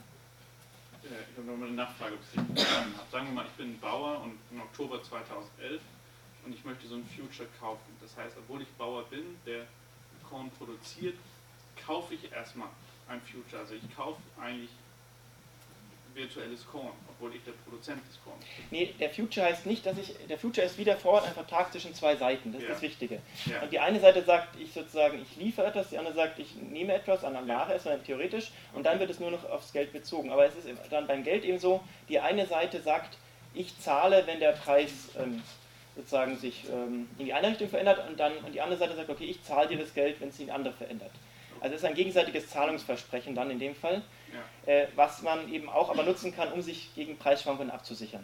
Äh, ich habe noch mal eine Nachfrage, ob ich verstanden habe. Sagen wir mal, ich bin Bauer und im Oktober 2011 und ich möchte so ein Future kaufen. Das heißt, obwohl ich Bauer bin, der Korn produziert, kaufe ich erstmal ein Future. Also ich kaufe eigentlich virtuelles Korn, obwohl ich der Produzent des Korns bin. Nee, der Future heißt nicht, dass ich, der Future ist wieder vor Ort ein Vertrag zwischen zwei Seiten, das ist Ja. das Wichtige. Ja. Und die eine Seite sagt, ich sozusagen, ich liefere etwas, die andere sagt, ich nehme etwas an Ware, ist dann theoretisch, und dann wird es nur noch aufs Geld bezogen. Aber es ist dann beim Geld eben so, die eine Seite sagt, ich zahle, wenn der Preis ähm, sozusagen sich ähm, in die eine Richtung verändert, und dann und die andere Seite sagt, okay, ich zahle dir das Geld, wenn es sich in die andere verändert. Also es ist ein gegenseitiges Zahlungsversprechen dann in dem Fall, Ja. äh, was man eben auch aber nutzen kann, um sich gegen Preisschwankungen abzusichern.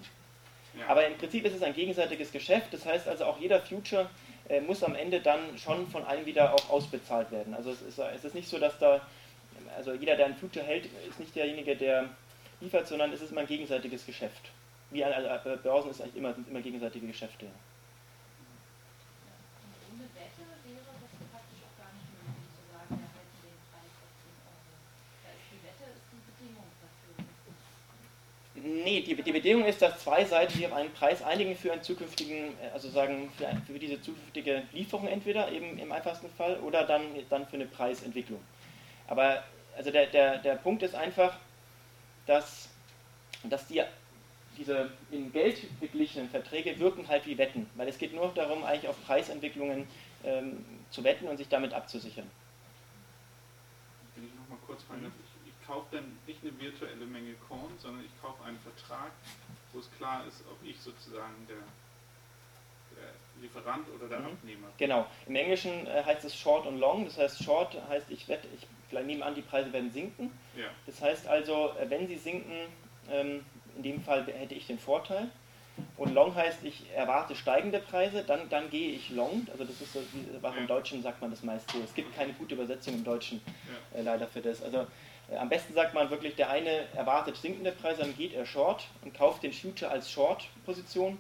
Ja. Aber im Prinzip ist es ein gegenseitiges Geschäft, das heißt also auch jeder Future äh, muss am Ende dann schon von allen wieder auch ausbezahlt werden. Also es ist, es ist nicht so, dass da, also jeder, der ein Future hält, ist nicht derjenige, der liefert, sondern es ist immer ein gegenseitiges Geschäft. Wie an also äh, Börsen ist eigentlich immer, sind immer gegenseitige Geschäfte. Und ohne Wette wäre das praktisch auch gar nicht möglich zu sagen, wir halten den Preis auf 10 Euro. Da ist die Wette ist die Bedingung dafür. Nee, die, die Bedingung ist, dass zwei Seiten sich auf einen Preis einigen für einen zukünftigen, äh, also sagen, für, für diese zukünftige Lieferung entweder eben im einfachsten Fall oder dann, dann für eine Preisentwicklung. Aber also der, der, der Punkt ist einfach, dass, dass die, diese in Geld geglichenen Verträge wirken halt wie Wetten, weil es geht nur darum, eigentlich auf Preisentwicklungen ähm, zu wetten und sich damit abzusichern. Wenn ich noch mal kurz darf, ich, ich kaufe dann nicht eine virtuelle Menge Korn, sondern ich kaufe einen Vertrag, wo es klar ist, ob ich sozusagen der, Lieferant oder der Mhm. Abnehmer bin. Genau. Im Englischen äh, heißt es Short und Long. Das heißt, Short heißt, ich wette, ich nehme an, die Preise werden sinken. Ja, Das heißt also, äh, wenn sie sinken, ähm, in dem Fall hätte ich den Vorteil. Und Long heißt, ich erwarte steigende Preise, dann, dann gehe ich Long. Also das ist so, auch im. Deutschen sagt man das meist so. Es gibt keine gute Übersetzung im Deutschen äh, leider für das. Also äh, am besten sagt man wirklich, der eine erwartet sinkende Preise, dann geht er Short und kauft den Future als Short-Position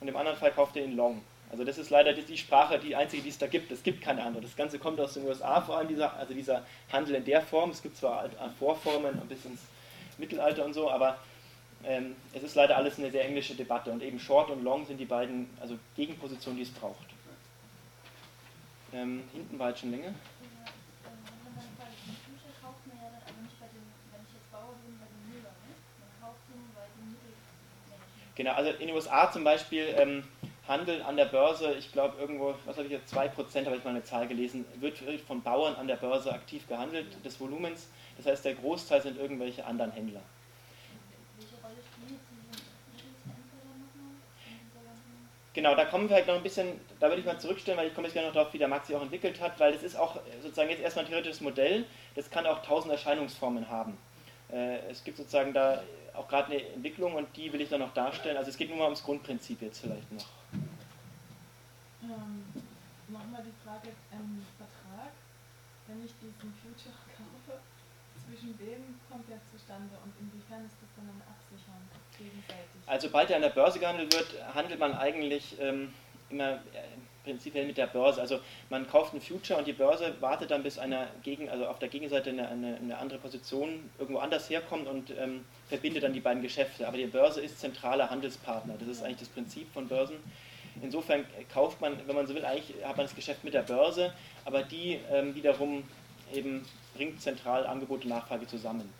und im anderen Fall kauft er ihn Long. Also das ist leider die, Sprache, die einzige, die es da gibt. Es gibt keine andere. Das Ganze kommt aus den USA vor allem, dieser, also dieser Handel in der Form. Es gibt zwar Vorformen bis ins Mittelalter und so, aber ähm, es ist leider alles eine sehr englische Debatte und eben Short und Long sind die beiden also Gegenpositionen, die es braucht. Ähm, hinten war jetzt schon länger. Genau, also in den USA zum Beispiel ähm, Handel an der Börse, ich glaube irgendwo, was habe ich jetzt, 2% habe ich mal eine Zahl gelesen, wird von Bauern an der Börse aktiv gehandelt, des Volumens. Das heißt, der Großteil sind irgendwelche anderen Händler. Welche Rolle spielen jetzt diese Mittelshändler dann nochmal in dieser ganzen Genau, da kommen wir halt noch ein bisschen, da würde ich mal zurückstellen, weil ich komme jetzt gerne noch darauf, wie der Max sich auch entwickelt hat, weil das ist auch sozusagen jetzt erstmal ein theoretisches Modell, das kann auch tausend Erscheinungsformen haben. Äh, Es gibt sozusagen da auch gerade eine Entwicklung und die will ich dann noch darstellen. Also es geht nur mal ums Grundprinzip jetzt vielleicht noch. Ähm, Nochmal die Frage, ähm, Vertrag, wenn ich diesen Future kaufe, zwischen wem kommt der zustande und inwiefern ist das dann ein gegenseitig? Also sobald er an der Börse gehandelt wird, handelt man eigentlich ähm, immer äh, prinzipiell mit der Börse. Also man kauft einen Future und die Börse wartet dann, bis einer gegen, also auf der Gegenseite eine, eine, eine andere Position irgendwo anders herkommt und ähm, verbindet dann die beiden Geschäfte. Aber die Börse ist zentraler Handelspartner. Das ist eigentlich das Prinzip von Börsen. Insofern kauft man, wenn man so will, eigentlich hat man das Geschäft mit der Börse, aber die ähm, wiederum eben bringt zentral Angebot und Nachfrage zusammen.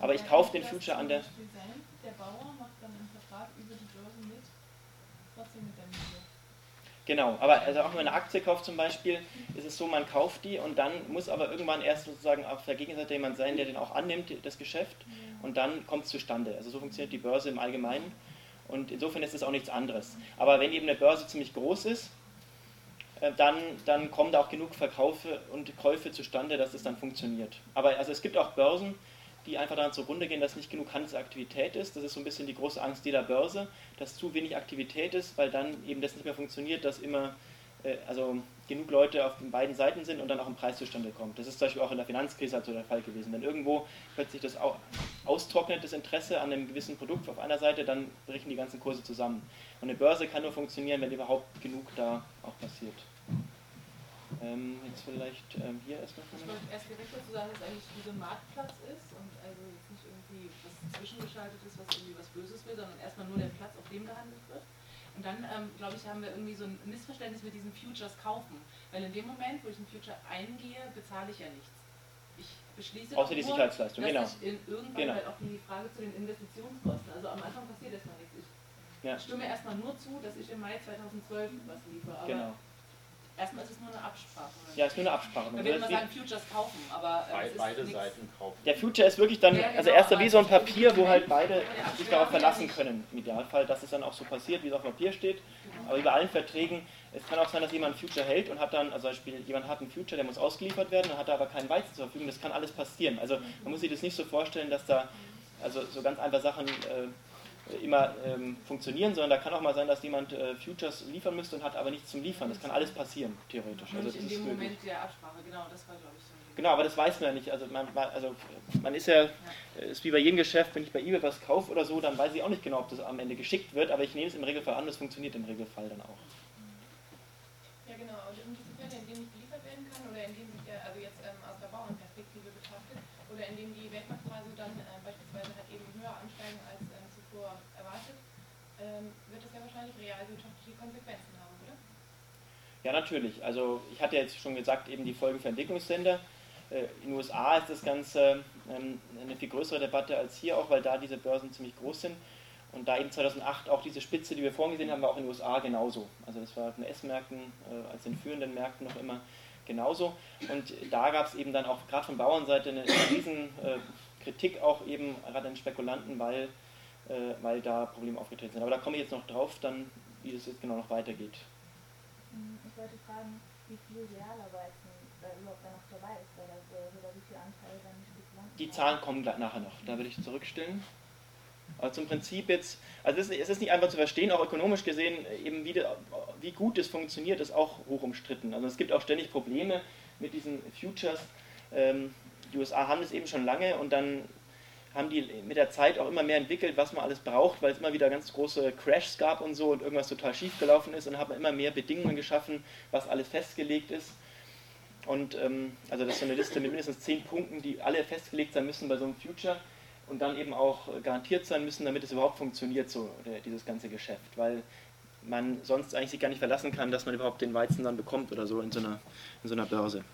Aber ich kaufe den Future an der sein, Der Bauer macht dann einen Vertrag über die Börse mit, trotzdem mit der Mühle. Genau, aber also auch wenn man eine Aktie kauft zum Beispiel, ist es so, man kauft die und dann muss aber irgendwann erst sozusagen auf der Gegenseite jemand sein, der den auch annimmt, das Geschäft, und dann kommt es zustande. Also so funktioniert die Börse im Allgemeinen und insofern ist es auch nichts anderes. Aber wenn eben eine Börse ziemlich groß ist, äh, dann, dann kommen da auch genug Verkaufe und Käufe zustande, dass es dann funktioniert. Aber also es gibt auch Börsen, die einfach daran zugrunde gehen, dass nicht genug Handelsaktivität ist. Das ist so ein bisschen die große Angst jeder Börse, dass zu wenig Aktivität ist, weil dann eben das nicht mehr funktioniert, dass immer äh, also genug Leute auf den beiden Seiten sind und dann auch ein Preis zustande kommt. Das ist zum Beispiel auch in der Finanzkrise halt so der Fall gewesen. Wenn irgendwo plötzlich das au- austrocknet, das Interesse an einem gewissen Produkt auf einer Seite, dann brechen die ganzen Kurse zusammen. Und eine Börse kann nur funktionieren, wenn überhaupt genug da auch passiert. Ähm, jetzt vielleicht ähm, hier erstmal. Ich wollte erst direkt dazu sagen, dass eigentlich ein Marktplatz ist und also jetzt nicht irgendwie was zwischengeschaltet ist, was irgendwie was Böses will, sondern erstmal nur der Platz, auf dem gehandelt wird. Und dann, ähm, glaube ich, haben wir irgendwie so ein Missverständnis mit diesen Futures kaufen. Weil in dem Moment, wo ich einen Future eingehe, bezahle ich ja nichts. Ich beschließe Außer die nur, Sicherheitsleistung, dass genau. ich in irgendwann Genau. halt auch die Frage zu den Investitionskosten. Also am Anfang passiert erstmal nichts. Ich Ja. stimme erstmal nur zu, dass ich im Mai 2012 was liefere. Aber Genau. Erstmal ist es nur eine Absprache. oder Ja, ist nur eine Absprache. Man soll immer sagen, Futures kaufen, aber äh, es ist Beide nichts- Seiten kaufen. Der Future ist wirklich dann, Ja, also genau, erster wie so ein Papier, wo halt beide Ja, sich darauf verlassen ja. können, im Idealfall, dass es dann auch so passiert, wie es auf dem Papier steht. Aber wie bei allen Verträgen, es kann auch sein, dass jemand ein Future hält und hat dann, also zum Beispiel jemand hat einen Future, der muss ausgeliefert werden, dann hat er aber keinen Weizen zur Verfügung, das kann alles passieren. Also man muss sich das nicht so vorstellen, dass da also so ganz einfach Sachen äh, immer ähm, funktionieren, sondern da kann auch mal sein, dass jemand äh, Futures liefern müsste und hat aber nichts zum Liefern. Das kann alles passieren, theoretisch. Also in dem möglich. Moment der Absprache, genau, das war glaube ich so. Genau, aber das weiß man ja nicht. Also man, also man ist ja, äh, ist wie bei jedem Geschäft, wenn ich bei eBay was kaufe oder so, dann weiß ich auch nicht genau, ob das am Ende geschickt wird, aber ich nehme es im Regelfall an, das funktioniert im Regelfall dann auch. Ja, genau. Und in diesen Fällen, in denen nicht geliefert werden kann oder in denen sich der, also jetzt ähm, aus der Bauernperspektive betrachtet, oder in denen die Weltmarktpreise dann äh, beispielsweise halt eben höher ansteigen als zuvor erwartet, ähm, wird das ja wahrscheinlich realwirtschaftliche Konsequenzen haben, oder? Ja, natürlich. Also ich hatte jetzt schon gesagt, eben die Folgen für Entwicklungsländer. Äh, In den USA ist das Ganze ähm, eine viel größere Debatte als hier auch, weil da diese Börsen ziemlich groß sind. Und da eben 2008 auch diese Spitze, die wir vorhin gesehen haben, war auch in den USA genauso. Also das war den S-Märkten, äh, als den führenden Märkten noch immer genauso. Und da gab es eben dann auch gerade von Bauernseite eine, riesen äh, Kritik auch eben gerade an Spekulanten, weil, weil da Probleme aufgetreten sind. Aber da komme ich jetzt noch drauf, dann wie das jetzt genau noch weitergeht. Hm, Ich wollte fragen, wie viel realer Weizen da überhaupt da noch dabei ist bei der Börse oder wie viel Anteil dann die Spekulanten Die. Zahlen kommen gleich nachher noch, da würde ich zurückstellen. Aber zum Prinzip jetzt, also es ist, nicht einfach zu verstehen, auch ökonomisch gesehen, eben wie, wie gut es funktioniert, ist auch hoch umstritten. Also es gibt auch ständig Probleme mit diesen Futures. Ähm, die USA haben es eben schon lange und dann haben die mit der Zeit auch immer mehr entwickelt, was man alles braucht, weil es immer wieder ganz große Crashs gab und so und irgendwas total schief gelaufen ist und haben immer mehr Bedingungen geschaffen, was alles festgelegt ist. Und ähm, also das ist so eine Liste mit mindestens zehn Punkten, die alle festgelegt sein müssen bei so einem Future und dann eben auch garantiert sein müssen, damit es überhaupt funktioniert, so äh, dieses ganze Geschäft. Weil man sonst eigentlich sich gar nicht verlassen kann, dass man überhaupt den Weizen dann bekommt oder so in so einer, in so einer Börse.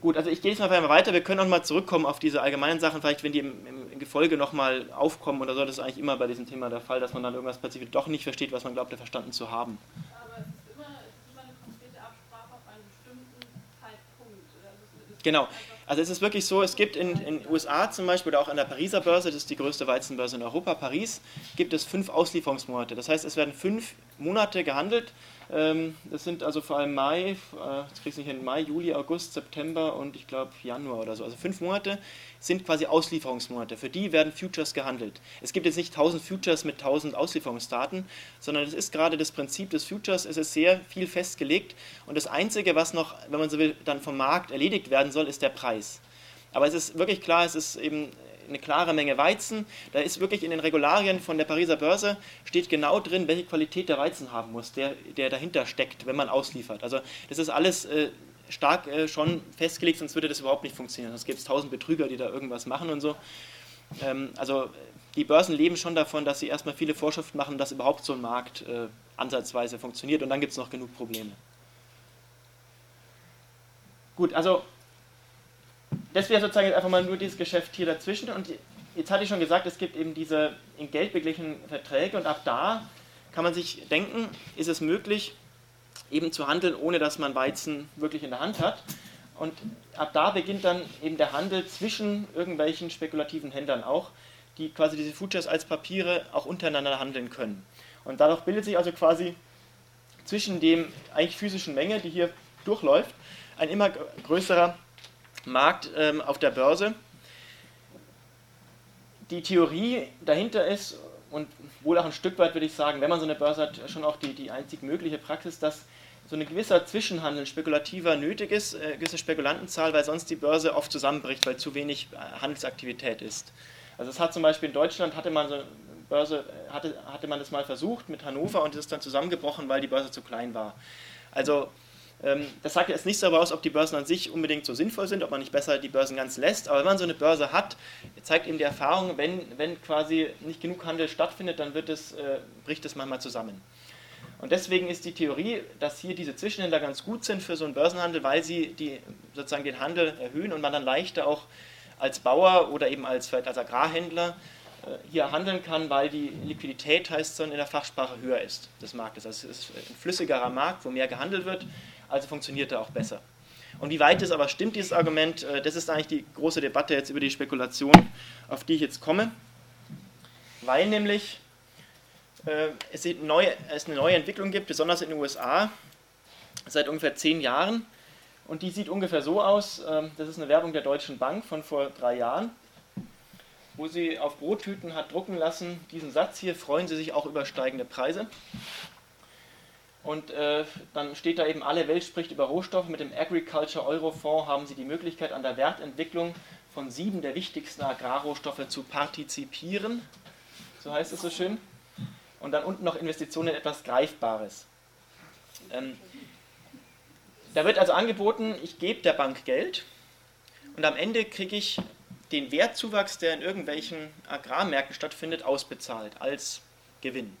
Gut, also ich gehe jetzt mal weiter. Wir können auch mal zurückkommen auf diese allgemeinen Sachen, vielleicht wenn die im, im, im Gefolge nochmal aufkommen oder so. Das ist eigentlich immer bei diesem Thema der Fall, dass man dann irgendwas plötzlich doch nicht versteht, was man glaubt, verstanden zu haben. Aber es ist immer, es ist immer eine konkrete Absprache auf einen bestimmten Zeitpunkt. Oder? Also ist Genau. Also es ist wirklich so, es gibt in den USA zum Beispiel oder auch an der Pariser Börse, das ist die größte Weizenbörse in Europa, Paris, gibt es fünf Auslieferungsmonate. Das heißt, es werden fünf Monate gehandelt. Ähm, Das sind also vor allem Mai, äh, kriegst du nicht hin, Mai, Juli, August, September und ich glaube Januar oder so. Also fünf Monate sind quasi Auslieferungsmonate. Für die werden Futures gehandelt. Es gibt jetzt nicht 1000 Futures mit 1000 Auslieferungsdaten, sondern es ist gerade das Prinzip des Futures, es ist sehr viel festgelegt und das Einzige, was noch, wenn man so will, dann vom Markt erledigt werden soll, ist der Preis. Aber es ist wirklich klar, es ist eben eine klare Menge Weizen. Da ist wirklich in den Regularien von der Pariser Börse steht genau drin, welche Qualität der Weizen haben muss, der, der dahinter steckt, wenn man ausliefert. Also das ist alles äh, stark äh, schon festgelegt, sonst würde das überhaupt nicht funktionieren. Sonst gibt es tausend Betrüger, die da irgendwas machen und so. Ähm, also die Börsen leben schon davon, dass sie erstmal viele Vorschriften machen, dass überhaupt so ein Markt äh, ansatzweise funktioniert und dann gibt es noch genug Probleme. Gut, also das wäre sozusagen jetzt einfach mal nur dieses Geschäft hier dazwischen. Und jetzt hatte ich schon gesagt, es gibt eben diese in Geld beglichenen Verträge und ab da kann man sich denken, ist es möglich, eben zu handeln, ohne dass man Weizen wirklich in der Hand hat. Und ab da beginnt dann eben der Handel zwischen irgendwelchen spekulativen Händlern auch, die quasi diese Futures als Papiere auch untereinander handeln können. Und dadurch bildet sich also quasi zwischen dem eigentlich physischen Menge, die hier durchläuft, ein immer größerer Markt ähm, auf der Börse. Die Theorie dahinter ist, und wohl auch ein Stück weit würde ich sagen, wenn man so eine Börse hat, schon auch die, die einzig mögliche Praxis, dass so ein gewisser Zwischenhandel spekulativer nötig ist, äh, gewisse Spekulantenzahl, weil sonst die Börse oft zusammenbricht, weil zu wenig äh, Handelsaktivität ist. Also es hat zum Beispiel in Deutschland hatte man so Börse, äh, hatte, hatte man das mal versucht mit Hannover und es ist dann zusammengebrochen, weil die Börse zu klein war. Also das sagt jetzt nichts darüber aus, ob die Börsen an sich unbedingt so sinnvoll sind, ob man nicht besser die Börsen ganz lässt. Aber wenn man so eine Börse hat, zeigt eben die Erfahrung, wenn, wenn quasi nicht genug Handel stattfindet, dann wird es, äh, bricht es manchmal zusammen. Und deswegen ist die Theorie, dass hier diese Zwischenhändler ganz gut sind für so einen Börsenhandel, weil sie die, sozusagen den Handel erhöhen und man dann leichter auch als Bauer oder eben als, vielleicht als Agrarhändler hier handeln kann, weil die Liquidität, heißt es dann in der Fachsprache, höher ist des Marktes. Also es ist ein flüssigerer Markt, wo mehr gehandelt wird, also funktioniert er auch besser. Und wie weit es aber stimmt, dieses Argument, äh, das ist eigentlich die große Debatte jetzt über die Spekulation, auf die ich jetzt komme. Weil nämlich äh, es, eine neue Entwicklung gibt, besonders in den USA, seit ungefähr zehn Jahren. Und die sieht ungefähr so aus, ähm, das ist eine Werbung der Deutschen Bank von vor drei Jahren wo sie auf Brottüten hat drucken lassen, diesen Satz hier, freuen Sie sich auch über steigende Preise. Und äh, dann steht da eben, alle Welt spricht über Rohstoffe. Mit dem Agriculture Eurofonds haben Sie die Möglichkeit, an der Wertentwicklung von sieben der wichtigsten Agrarrohstoffe zu partizipieren. So heißt es so schön. Und dann unten noch Investitionen in etwas Greifbares. Ähm, da wird also angeboten, ich gebe der Bank Geld und am Ende kriege ich den Wertzuwachs, der in irgendwelchen Agrarmärkten stattfindet, ausbezahlt als Gewinn.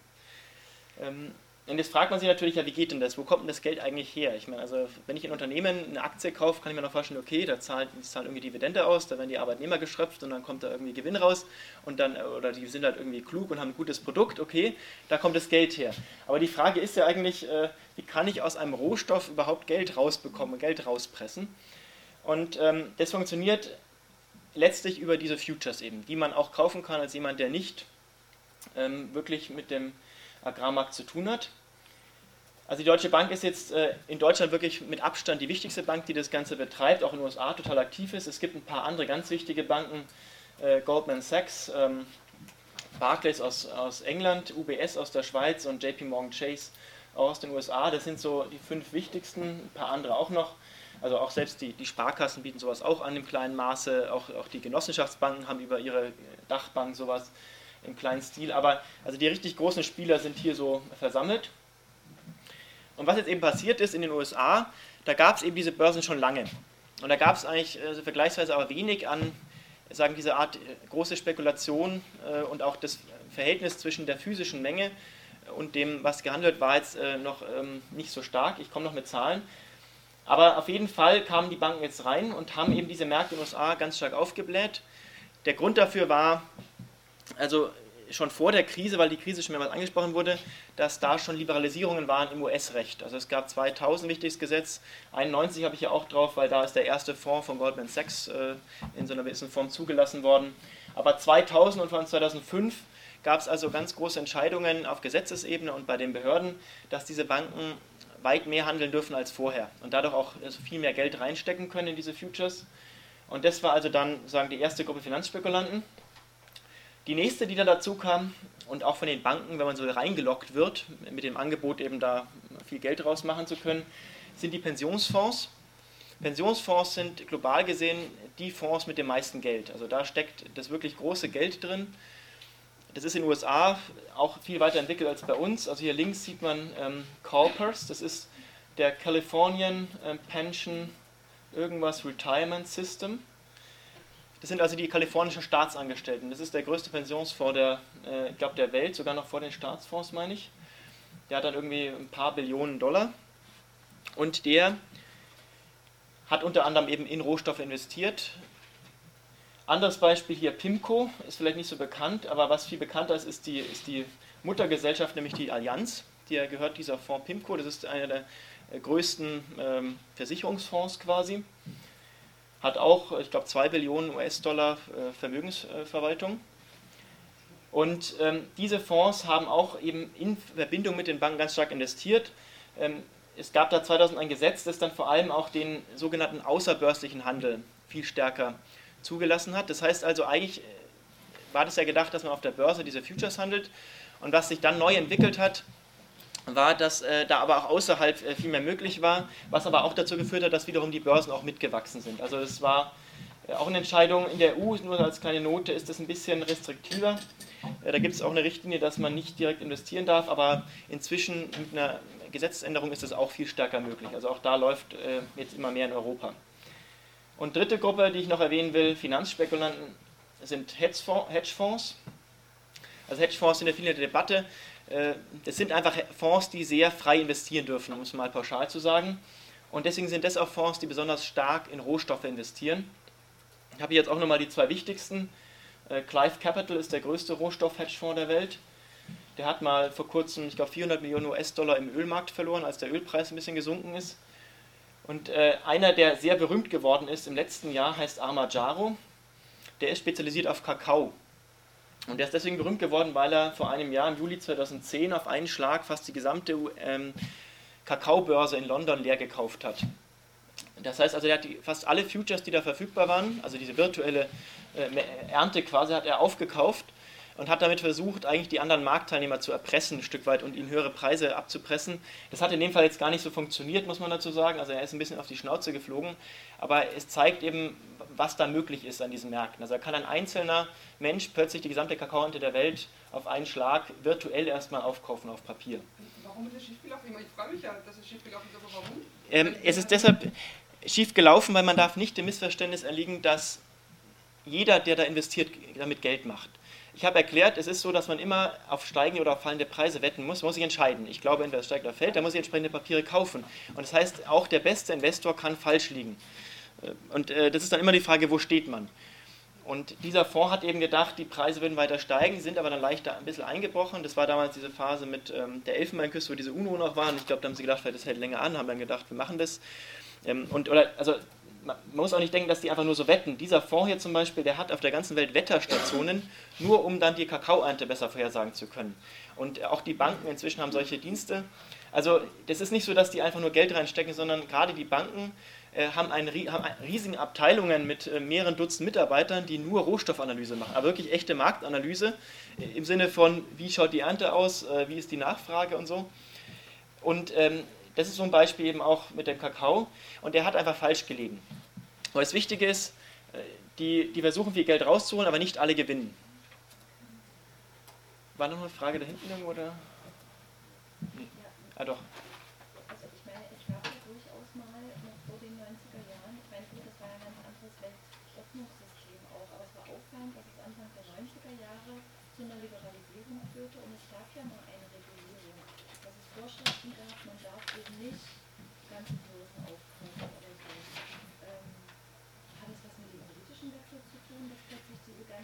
Ähm, und jetzt fragt man sich natürlich, ja, wie geht denn das? Wo kommt denn das Geld eigentlich her? Ich meine, also wenn ich ein Unternehmen eine Aktie kaufe, kann ich mir noch vorstellen, okay, da zahlt, die zahlen irgendwie Dividende aus, da werden die Arbeitnehmer geschröpft und dann kommt da irgendwie Gewinn raus und dann, oder die sind halt irgendwie klug und haben ein gutes Produkt, okay, da kommt das Geld her. Aber die Frage ist ja eigentlich, äh, wie kann ich aus einem Rohstoff überhaupt Geld rausbekommen, Geld rauspressen? Und ähm, das funktioniert letztlich über diese Futures eben, die man auch kaufen kann als jemand, der nicht ähm, wirklich mit dem Agrarmarkt zu tun hat. Also die Deutsche Bank ist jetzt äh, in Deutschland wirklich mit Abstand die wichtigste Bank, die das Ganze betreibt, auch in den USA total aktiv ist. Es gibt ein paar andere ganz wichtige Banken, äh, Goldman Sachs, ähm, Barclays aus, aus England, UBS aus der Schweiz und JP Morgan Chase aus den USA. Das sind so die fünf wichtigsten, ein paar andere auch noch. Also auch selbst die, die Sparkassen bieten sowas auch an im kleinen Maße, auch, auch die Genossenschaftsbanken haben über ihre Dachbank sowas im kleinen Stil. Aber also die richtig großen Spieler sind hier so versammelt. Und was jetzt eben passiert ist in den USA, da gab es eben diese Börsen schon lange. Und da gab es eigentlich also vergleichsweise aber wenig an, sagen diese Art äh, große Spekulation äh, und auch das Verhältnis zwischen der physischen Menge und dem, was gehandelt war jetzt äh, noch ähm, nicht so stark. Ich komme noch mit Zahlen. Aber auf jeden Fall kamen die Banken jetzt rein und haben eben diese Märkte in den USA ganz stark aufgebläht. Der Grund dafür war, also schon vor der Krise, weil die Krise schon mehrmals angesprochen wurde, dass da schon Liberalisierungen waren im US-Recht. Also es gab 2000 wichtiges Gesetz, 91 habe ich ja auch drauf, weil da ist der erste Fonds von Goldman Sachs äh, in so einer gewissen Form zugelassen worden. Aber 2000 und von 2005 gab es also ganz große Entscheidungen auf Gesetzesebene und bei den Behörden, dass diese Banken weit mehr handeln dürfen als vorher und dadurch auch also viel mehr Geld reinstecken können in diese Futures. Und das war also dann sagen die erste Gruppe Finanzspekulanten. Die nächste, die dann dazu kam und auch von den Banken, wenn man so reingelockt wird, mit dem Angebot eben da viel Geld rausmachen zu können, sind die Pensionsfonds. Pensionsfonds sind global gesehen die Fonds mit dem meisten Geld. Also da steckt das wirklich große Geld drin. Das ist in den USA auch viel weiter entwickelt als bei uns. Also hier links sieht man ähm, CalPERS, das ist der Californian ähm, Pension irgendwas Retirement System. Das sind also die kalifornischen Staatsangestellten. Das ist der größte Pensionsfonds der, äh, ich glaube, der Welt, sogar noch vor den Staatsfonds, meine ich. Der hat dann irgendwie ein paar Billionen Dollar. Und der hat unter anderem eben in Rohstoffe investiert, anderes Beispiel hier PIMCO, ist vielleicht nicht so bekannt, aber was viel bekannter ist, ist die, ist die Muttergesellschaft, nämlich die Allianz. Die gehört dieser Fonds PIMCO, das ist einer der äh, größten ähm, Versicherungsfonds quasi. Hat auch, ich glaube, 2 Billionen US-Dollar äh, Vermögensverwaltung. Und ähm, diese Fonds haben auch eben in Verbindung mit den Banken ganz stark investiert. Ähm, es gab da 2000 ein Gesetz, das dann vor allem auch den sogenannten außerbörslichen Handel viel stärker zugelassen hat. Das heißt also, eigentlich äh, war das ja gedacht, dass man auf der Börse diese Futures handelt. Und was sich dann neu entwickelt hat, war, dass äh, da aber auch außerhalb äh, viel mehr möglich war, was aber auch dazu geführt hat, dass wiederum die Börsen auch mitgewachsen sind. Also es war äh, auch eine Entscheidung in der EU, nur als kleine Note ist das ein bisschen restriktiver. Äh, da gibt es auch eine Richtlinie, dass man nicht direkt investieren darf, aber inzwischen mit einer Gesetzesänderung ist das auch viel stärker möglich. Also auch da läuft äh, jetzt immer mehr in Europa. Und dritte Gruppe, die ich noch erwähnen will, Finanzspekulanten, sind Hedgefonds. Also Hedgefonds sind ja viel in der Debatte. Äh, das sind einfach Fonds, die sehr frei investieren dürfen, um es mal pauschal zu sagen. Und deswegen sind das auch Fonds, die besonders stark in Rohstoffe investieren. Ich habe jetzt auch nochmal die zwei wichtigsten. Äh, Clive Capital ist der größte Rohstoff-Hedgefonds der Welt. Der hat mal vor kurzem, ich glaube, 400 Millionen US-Dollar im Ölmarkt verloren, als der Ölpreis ein bisschen gesunken ist. Und äh, einer, der sehr berühmt geworden ist im letzten Jahr, heißt Armajaro. Der ist spezialisiert auf Kakao. Und der ist deswegen berühmt geworden, weil er vor einem Jahr, im Juli 2010, auf einen Schlag fast die gesamte ähm, Kakaobörse in London leer gekauft hat. Das heißt also, er hat die, fast alle Futures, die da verfügbar waren, also diese virtuelle äh, Ernte quasi, hat er aufgekauft und hat damit versucht, eigentlich die anderen Marktteilnehmer zu erpressen, ein Stück weit und ihnen höhere Preise abzupressen. Das hat in dem Fall jetzt gar nicht so funktioniert, muss man dazu sagen. Also er ist ein bisschen auf die Schnauze geflogen, aber es zeigt eben, was da möglich ist an diesen Märkten. Also da kann ein einzelner Mensch plötzlich die gesamte Kakaoernte der Welt auf einen Schlag virtuell erstmal aufkaufen auf Papier. Warum ist es schiefgelaufen? Ich frage mich ja, dass es schiefgelaufen ist, aber warum? Ähm, es ist deshalb schiefgelaufen, weil man darf nicht dem Missverständnis erliegen, dass jeder, der da investiert, damit Geld macht. Ich habe erklärt, es ist so, dass man immer auf steigende oder auf fallende Preise wetten muss. Man muss sich entscheiden. Ich glaube, entweder es steigt oder fällt, dann muss ich entsprechende Papiere kaufen. Und das heißt, auch der beste Investor kann falsch liegen. Äh, und äh, das ist dann immer die Frage, wo steht man? Und dieser Fonds hat eben gedacht, die Preise würden weiter steigen, sind aber dann leichter ein bisschen eingebrochen. Das war damals diese Phase mit ähm, der Elfenbeinküste, wo diese UNO noch waren. Ich glaube, da haben sie gedacht, vielleicht das hält länger an, haben dann gedacht, wir machen das. Ähm, und, oder, also man muss auch nicht denken, dass die einfach nur so wetten. Dieser Fonds hier zum Beispiel, der hat auf der ganzen Welt Wetterstationen, nur um dann die Kakaoernte besser vorhersagen zu können. Und auch die Banken inzwischen haben solche Dienste. Also das ist nicht so, dass die einfach nur Geld reinstecken, sondern gerade die Banken äh, haben, einen, haben riesige Abteilungen mit äh, mehreren Dutzend Mitarbeitern, die nur Rohstoffanalyse machen. Aber wirklich echte Marktanalyse äh, im Sinne von, wie schaut die Ernte aus, äh, wie ist die Nachfrage und so. Und ähm, das ist so ein Beispiel eben auch mit dem Kakao. Und der hat einfach falsch gelegen. Aber das Wichtige ist, äh, die, die versuchen viel Geld rauszuholen, aber nicht alle gewinnen. War noch eine Frage da hinten irgendwo? Oder? Nee. Ah, doch.